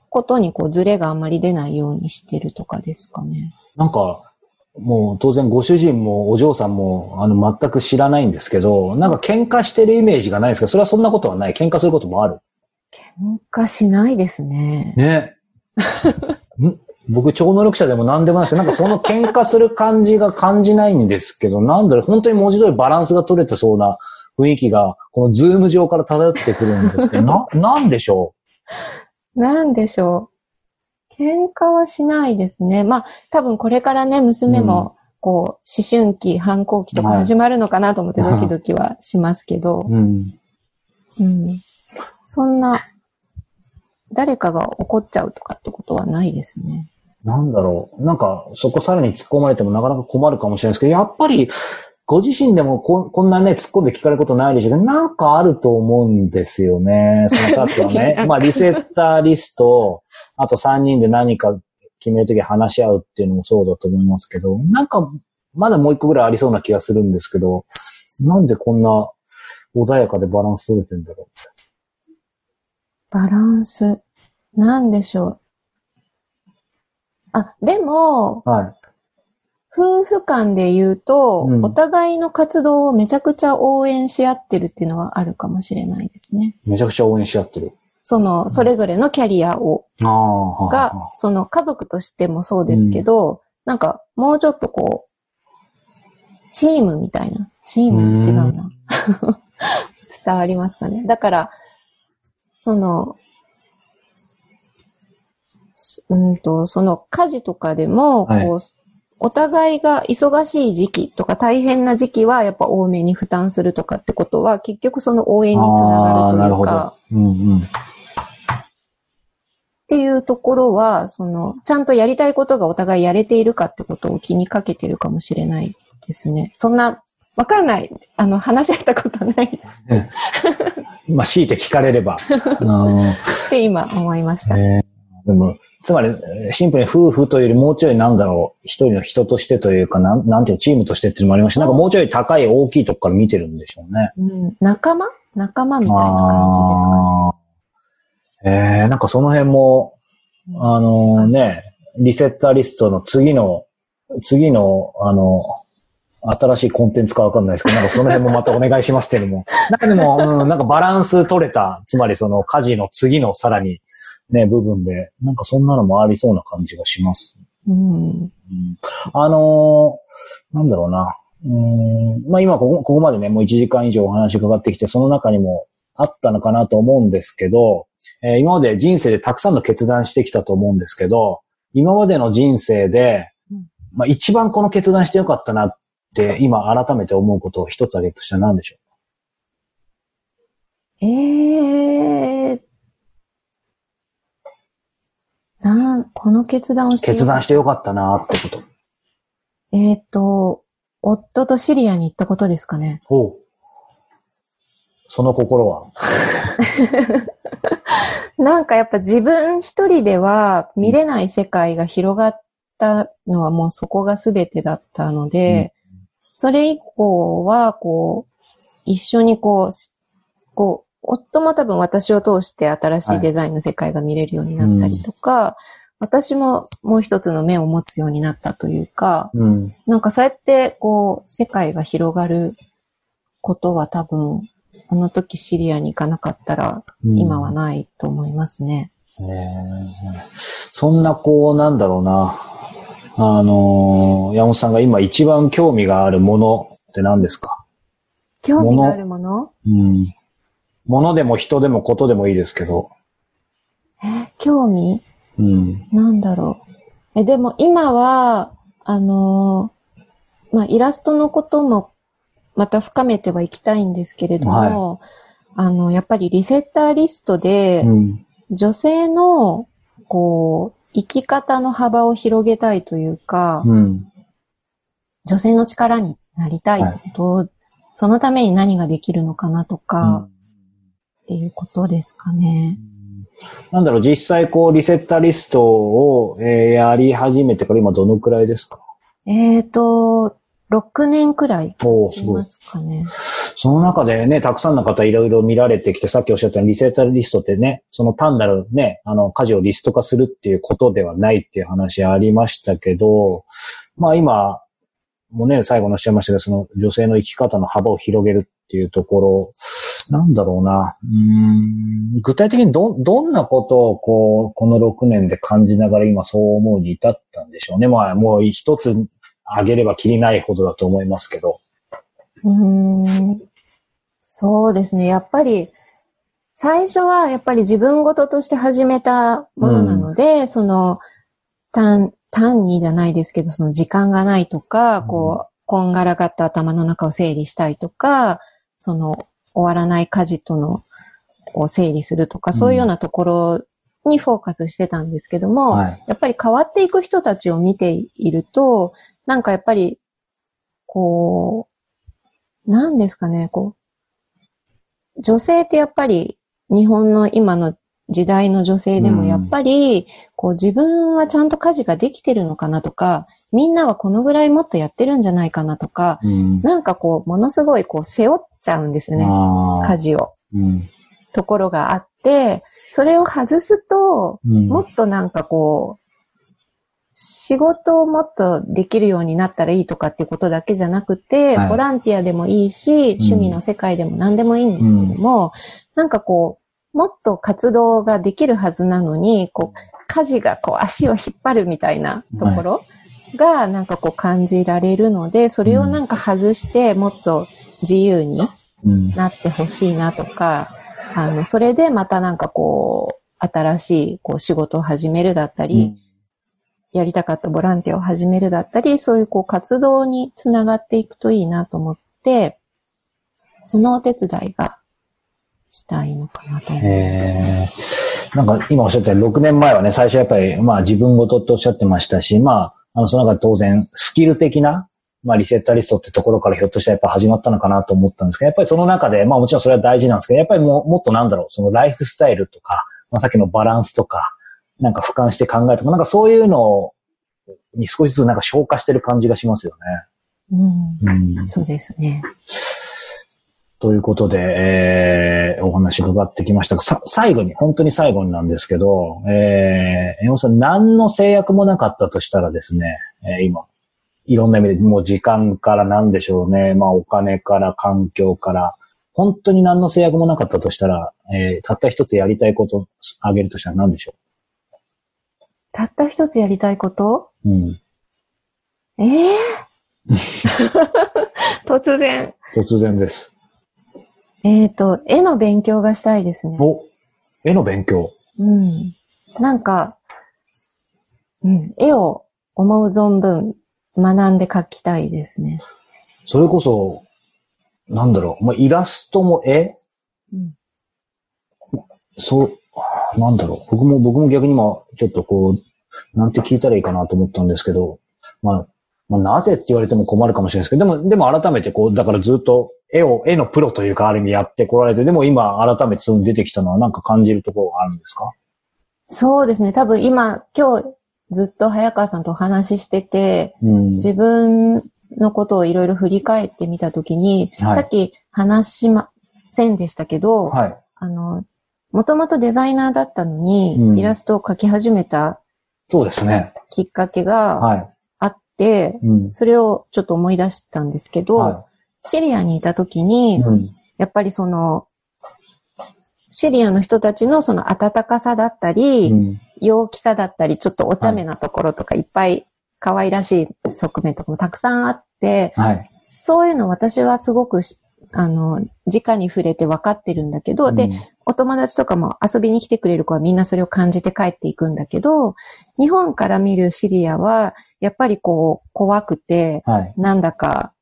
ことにこうズレがあんまり出ないようにしてるとかですかね。なんか、もう当然ご主人もお嬢さんもあの全く知らないんですけど、なんか喧嘩してるイメージがないですけど、それはそんなことはない。喧嘩することもある。喧嘩しないですね。ね。[laughs] ん僕、超能力者でも何でもないですけど、なんかその喧嘩する感じが感じないんですけど、なんだろう、本当に文字通りバランスが取れてそうな雰囲気が、このズーム上から漂ってくるんですけど、[laughs] な、なんでしょなんでしょう？喧嘩はしないですね。まあ、多分これからね、娘も、こう、思春期、反抗期とかはい始まるのかなと思ってドキドキはしますけどう。、うん。うん。そんな、誰かが怒っちゃうとかってことはないですね。なんだろう。なんか、そこさらに突っ込まれてもなかなか困るかもしれないですけど、やっぱり、ご自身でもここんなね、突っ込んで聞かれることないでしょうけど、なんかあると思うんですよね。そのさっきのね、[laughs] まあリセッターリスト、あと3人で何か決めるとき話し合うっていうのもそうだと思いますけど、なんか、まだもう一個ぐらいありそうな気がするんですけど、なんでこんな穏やかでバランス取れてんだろバランス。なんでしょう。あ、でも、はい。夫婦間で言うと、うんお互いの活動をめちゃくちゃ応援し合ってるっていうのはあるかもしれないですね。めちゃくちゃ応援し合ってる。その、それぞれのキャリアを、ああ、はが、その家族としてもそうですけど、なんか、もうちょっとこう、チームみたいな。チーム違うな。[laughs] 伝わりますかね。だから、その、すうんと、その家事とかでも、こう、はいお互いが忙しい時期とか大変な時期はやっぱ多めに負担するとかってことは結局その応援につながるというかど、。うんうん。っていうところは、その、ちゃんとやりたいことがお互いやれているかってことを気にかけてるかもしれないですね。そんな、わかんない。あの、話し合ったことない [laughs] まあ、強いて聞かれれば。[laughs] うんって今思いました。えーでも、つまり、えーシンプルに夫婦というよりもうちょいなんだろう、一人の人としてというか、なんなんていうのチームとしてっていうのもありますし、なんかもうちょい高い大きいとこから見てるんでしょうね。うん、仲間？仲間みたいな感じですかね。あーえー、なんかその辺も、あのね、リセッターリストの次の、次の、あの、新しいコンテンツかわかんないですけど、なんかその辺もまたお願いしますっていうのも、なんかでも、うん、なんかバランス取れた、つまりその家事の次のさらにね、部分で、なんかそんなのもありそうな感じがします。うん。うんあのーなんだろうな。うーんまあ今ここ、ここまでね、もう1時間以上お話伺ってきて、その中にもあったのかなと思うんですけど、えー今まで人生でたくさんの決断してきたと思うんですけど、今までの人生でうん、まあ一番この決断してよかったなって、今改めて思うことを一つ挙げるとしたら何でしょえー、なこの決断をうしてよ決断してよかったなってこと。えっ、と、夫とシリアに行ったことですかね。ほう。その心は？[laughs] なんかやっぱ自分一人では見れない世界が広がったのはもうそこが全てだったので、それ以降はこう、一緒にこう、すこう、夫も多分私を通して新しいデザインの世界が見れるようになったりとか、私ももう一つの目を持つようになったというか、うん。なんかそうやってこう、世界が広がることは多分、あの時シリアに行かなかったら、うん今はないと思いますね。ねえそんな、こう、なんだろうな。あのー山本さんが今一番興味があるものって何ですか？興味があるもの？うん。ものでも人でもことでもいいですけど。え、興味？うん。なんだろう。え、でも今は、あのーまあ、イラストのこともまた深めてはいきたいんですけれども、あの、やっぱりリセッターリストで、うん。女性の、こう、生き方の幅を広げたいというか、うん。女性の力になりたいと、そのために何ができるのかなとか、っていうことですかね。なんだろう、実際こう、リセッターリストを、えーやり始めてから今どのくらいですか？えーと、6年くらいおおすごいしま。すかね。その中でね、たくさんの方いろいろ見られてきて、さっきおっしゃったようにリセッターリストってね、その単なるね、あの、家事をリスト化するっていうことではないっていう話ありましたけど、まあ今、もね、最後のおっしゃいましたけど、その女性の生き方の幅を広げるっていうところ、なんだろうな。うーん具体的にど、どんなことをこう、この6年で感じながら今そう思うに至ったんでしょうね。まあもう一つあげればきりないほどだと思いますけど。うーんそうですね。やっぱり、最初はやっぱり自分事として始めたものなので、その、単、単にじゃないですけど、その時間がないとか、うんこう、こんがらがった頭の中を整理したいとか、その、終わらない家事との、を整理するとか、そういうようなところにフォーカスしてたんですけども、はい。やっぱり変わっていく人たちを見ていると、なんかやっぱり、こう、なんですかね、こう、女性ってやっぱり日本の今の時代の女性でもやっぱり、こう自分はちゃんと家事ができてるのかなとか、みんなはこのぐらいもっとやってるんじゃないかなとか、うん。なんかこう、ものすごいこう背負っちゃうんですよね、家事を。うん。ところがあって、それを外すと、うん。もっとなんかこう、仕事をもっとできるようになったらいいとかっていうことだけじゃなくて、はい。ボランティアでもいいし、趣味の世界でも何でもいいんですけども、なんかこう、もっと活動ができるはずなのに、こう、家事がこう足を引っ張るみたいなところがなんかこう感じられるので、それをなんか外してもっと自由にうん。なってほしいなとか、あの、それでまたなんかこう、新しいこう仕事を始めるだったり、やりたかったボランティアを始めるだったり、そういうこう活動につながっていくといいなと思って、そのお手伝いがしたいのかなと思いなんか今おっしゃったように6年前はね、最初やっぱり、まあ自分ごとっておっしゃってましたし、まあ、あの、その中で当然、スキル的な、まあリセッタリストってところからひょっとしたらやっぱ始まったのかなと思ったんですけど、やっぱりその中で、まあもちろんそれは大事なんですけど、やっぱりもうもっとなんだろう、そのライフスタイルとか、まあさっきのバランスとか、なんか俯瞰して考えとか、なんかそういうのに少しずつなんか消化してる感じがしますようん、ね。うん。そうですね。ということで、えー、お話伺ってきましたが、さ、最後に、本当に最後になんですけど、えー、山本さん、何の制約もなかったとしたらですね、えー今、いろんな意味で、もう時間からなんでしょうね、まあお金から環境から、本当に何の制約もなかったとしたら、えー、たった一つやりたいことあげるとしたら何でしょたった一つやりたいこと？ううん。ええ [laughs] 突然。突然です。えっ、と、絵の勉強がしたいですね。お、絵の勉強。うん。なんか、うん、絵を思う存分学んで描きたいですね。それこそ、なんだろう、まあ、イラストも絵？うん、そう、なんだろう。僕も、僕も逆に今、ちょっとこう、なんて聞いたらいいかなと思ったんですけど、まあ、まあ、なぜって言われても困るかもしれないですけど、でも、でも改めてこう、だからずっと絵を、絵のプロというか、ある意味やってこられて、でも今改めてその出てきたのはなんか感じるところがあるんですか？そうですね。多分今、今日ずっと早川さんとお話ししてて、うん。自分のことをいろいろ振り返ってみたときに、はいさっき話しませんでしたけど、はい。あの、もともとデザイナーだったのに、うんイラストを描き始めたそうですね。きっかけがはい。あって、うん。それをちょっと思い出したんですけど、はシリアにいた時い。に、うん。やっぱりその、シリアの人たちのその温かさだったり、うん。陽気さだったり、ちょっとお茶目なところとか、いっぱい可愛らしい側面とかもたくさんあって、はい。そういうの私はすごくし、あの、直に触れて分かってるんだけど、で、お友達とかも遊びに来てくれる子はみんなそれを感じて帰っていくんだけど、日本から見るシリアは、やっぱりこう、怖くて、はい。なんだか、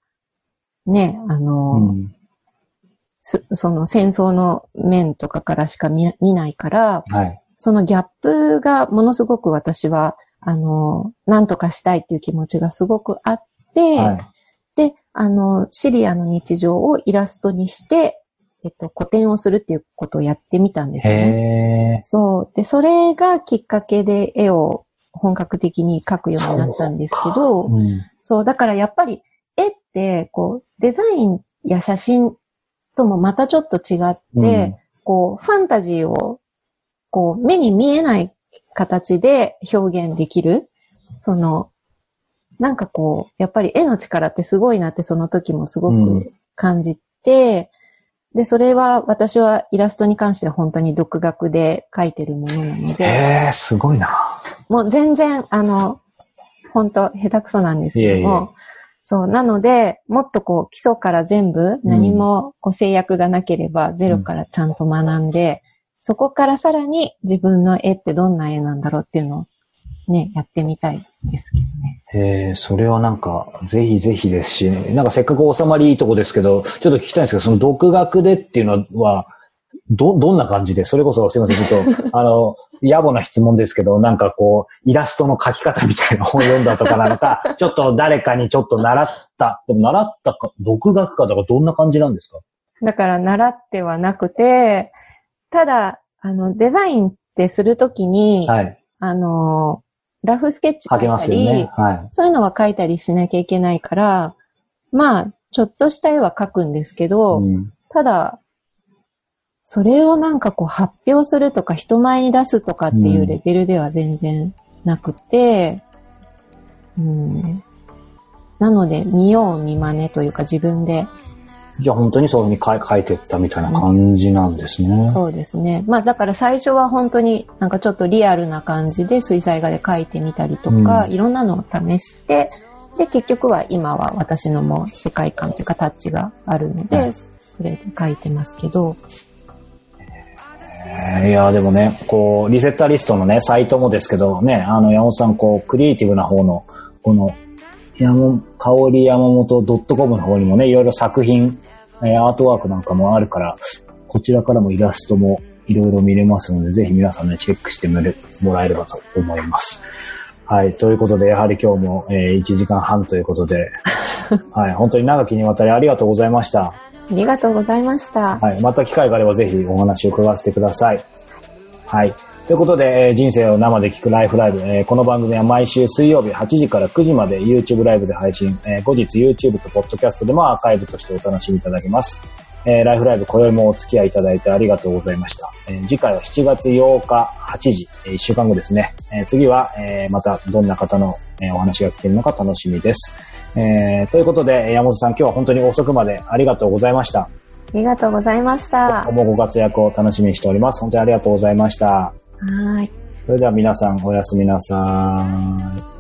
ね、あの、うん。すその戦争の面とかからしか見見ないから、はい。そのギャップがものすごく私は、あの、なんとかしたいっていう気持ちがすごくあって、はい。で、あの、シリアの日常をイラストにして、えっと、個展をするっていうことをやってみたんですよね。そう。で、それがきっかけで絵を本格的に描くようになったんですけど、うん。そう、だからやっぱり絵って、こう、デザインや写真ともまたちょっと違って、うんこう、ファンタジーを、こう、目に見えない形で表現できる。その、なんかこう、やっぱり絵の力ってすごいなってその時もすごうんく感じて、で、それは私はイラストに関しては本当に独学で描いてるものなので、へえ、すごいな。もう全然、あの、本当下手くそなんですけども、いえいえそう、なので、もっとこう、基礎から全部、何もこう制約がなければ、ゼロからちゃんと学んで、そこからさらに自分の絵ってどんな絵なんだろうっていうのをね、やってみたいですけどね。へえ、それはなんか、ぜひぜひですし、なんかせっかく収まりいいとこですけど、ちょっと聞きたいんですけど、その独学でっていうのは、ど、どんな感じで？それこそすいません、ちょっと、[laughs] あの、野暮な質問ですけど、なんかこう、イラストの描き方みたいな本読んだとかなのか、[laughs] ちょっと誰かにちょっと習った、でも習ったか、独学かとかどんな感じなんですか？だから、習ってはなくて、ただ、あの、デザインってするときに、はい。あの、ラフスケッチ描け描いたり、ますよね。はい。そういうのは書いたりしなきゃいけないから、まあ、ちょっとした絵は描くんですけど、うんただ、それをなんかこう発表するとか人前に出すとかっていうレベルでは全然なくて、うん。なので、見よう見真似というか自分で、じゃあ本当にそういうふうに書いてったみたいな感じなんですね。そうですね。まあだから最初は本当になんかちょっとリアルな感じで水彩画で描いてみたりとか、うんいろんなのを試して、で、結局は今は私のもう世界観というかタッチがあるので、はいそれで描いてますけど、えーいや、でもね、こう、リセッターリストのね、サイトもですけどね、あの、山本さん、こう、クリエイティブな方の、この、山、香り山本 .com の方にもね、いろいろ作品、えーアートワークなんかもあるから、こちらからもイラストもいろいろ見れますので、ぜひ皆さんね、チェックしてもらえればと思います。はい。ということで、やはり今日も、えー1時間半ということで、[laughs] はい。本当に長きにわたりありがとうございました。ありがとうございました。はい。また機会があればぜひお話を伺わせてください。はい。ということで、えー人生を生で聞くライフライブ、えーこの番組は毎週水曜日8時から9時まで YouTube ライブで配信、えー後日 YouTube と Podcast でもアーカイブとしてお楽しみいただけます。えライフライブ、今宵もお付き合いいただいてありがとうございました。え次回は7月8日8時、え1週間後ですね。え次は、えまたどんな方の、えお話が聞けるのか楽しみです。えーということで、山本さん今日は本当に遅くまでありがとうございました。ありがとうございました。今後もご活躍を楽しみにしております。本当にありがとうございました。はい。それでは皆さんおやすみなさい。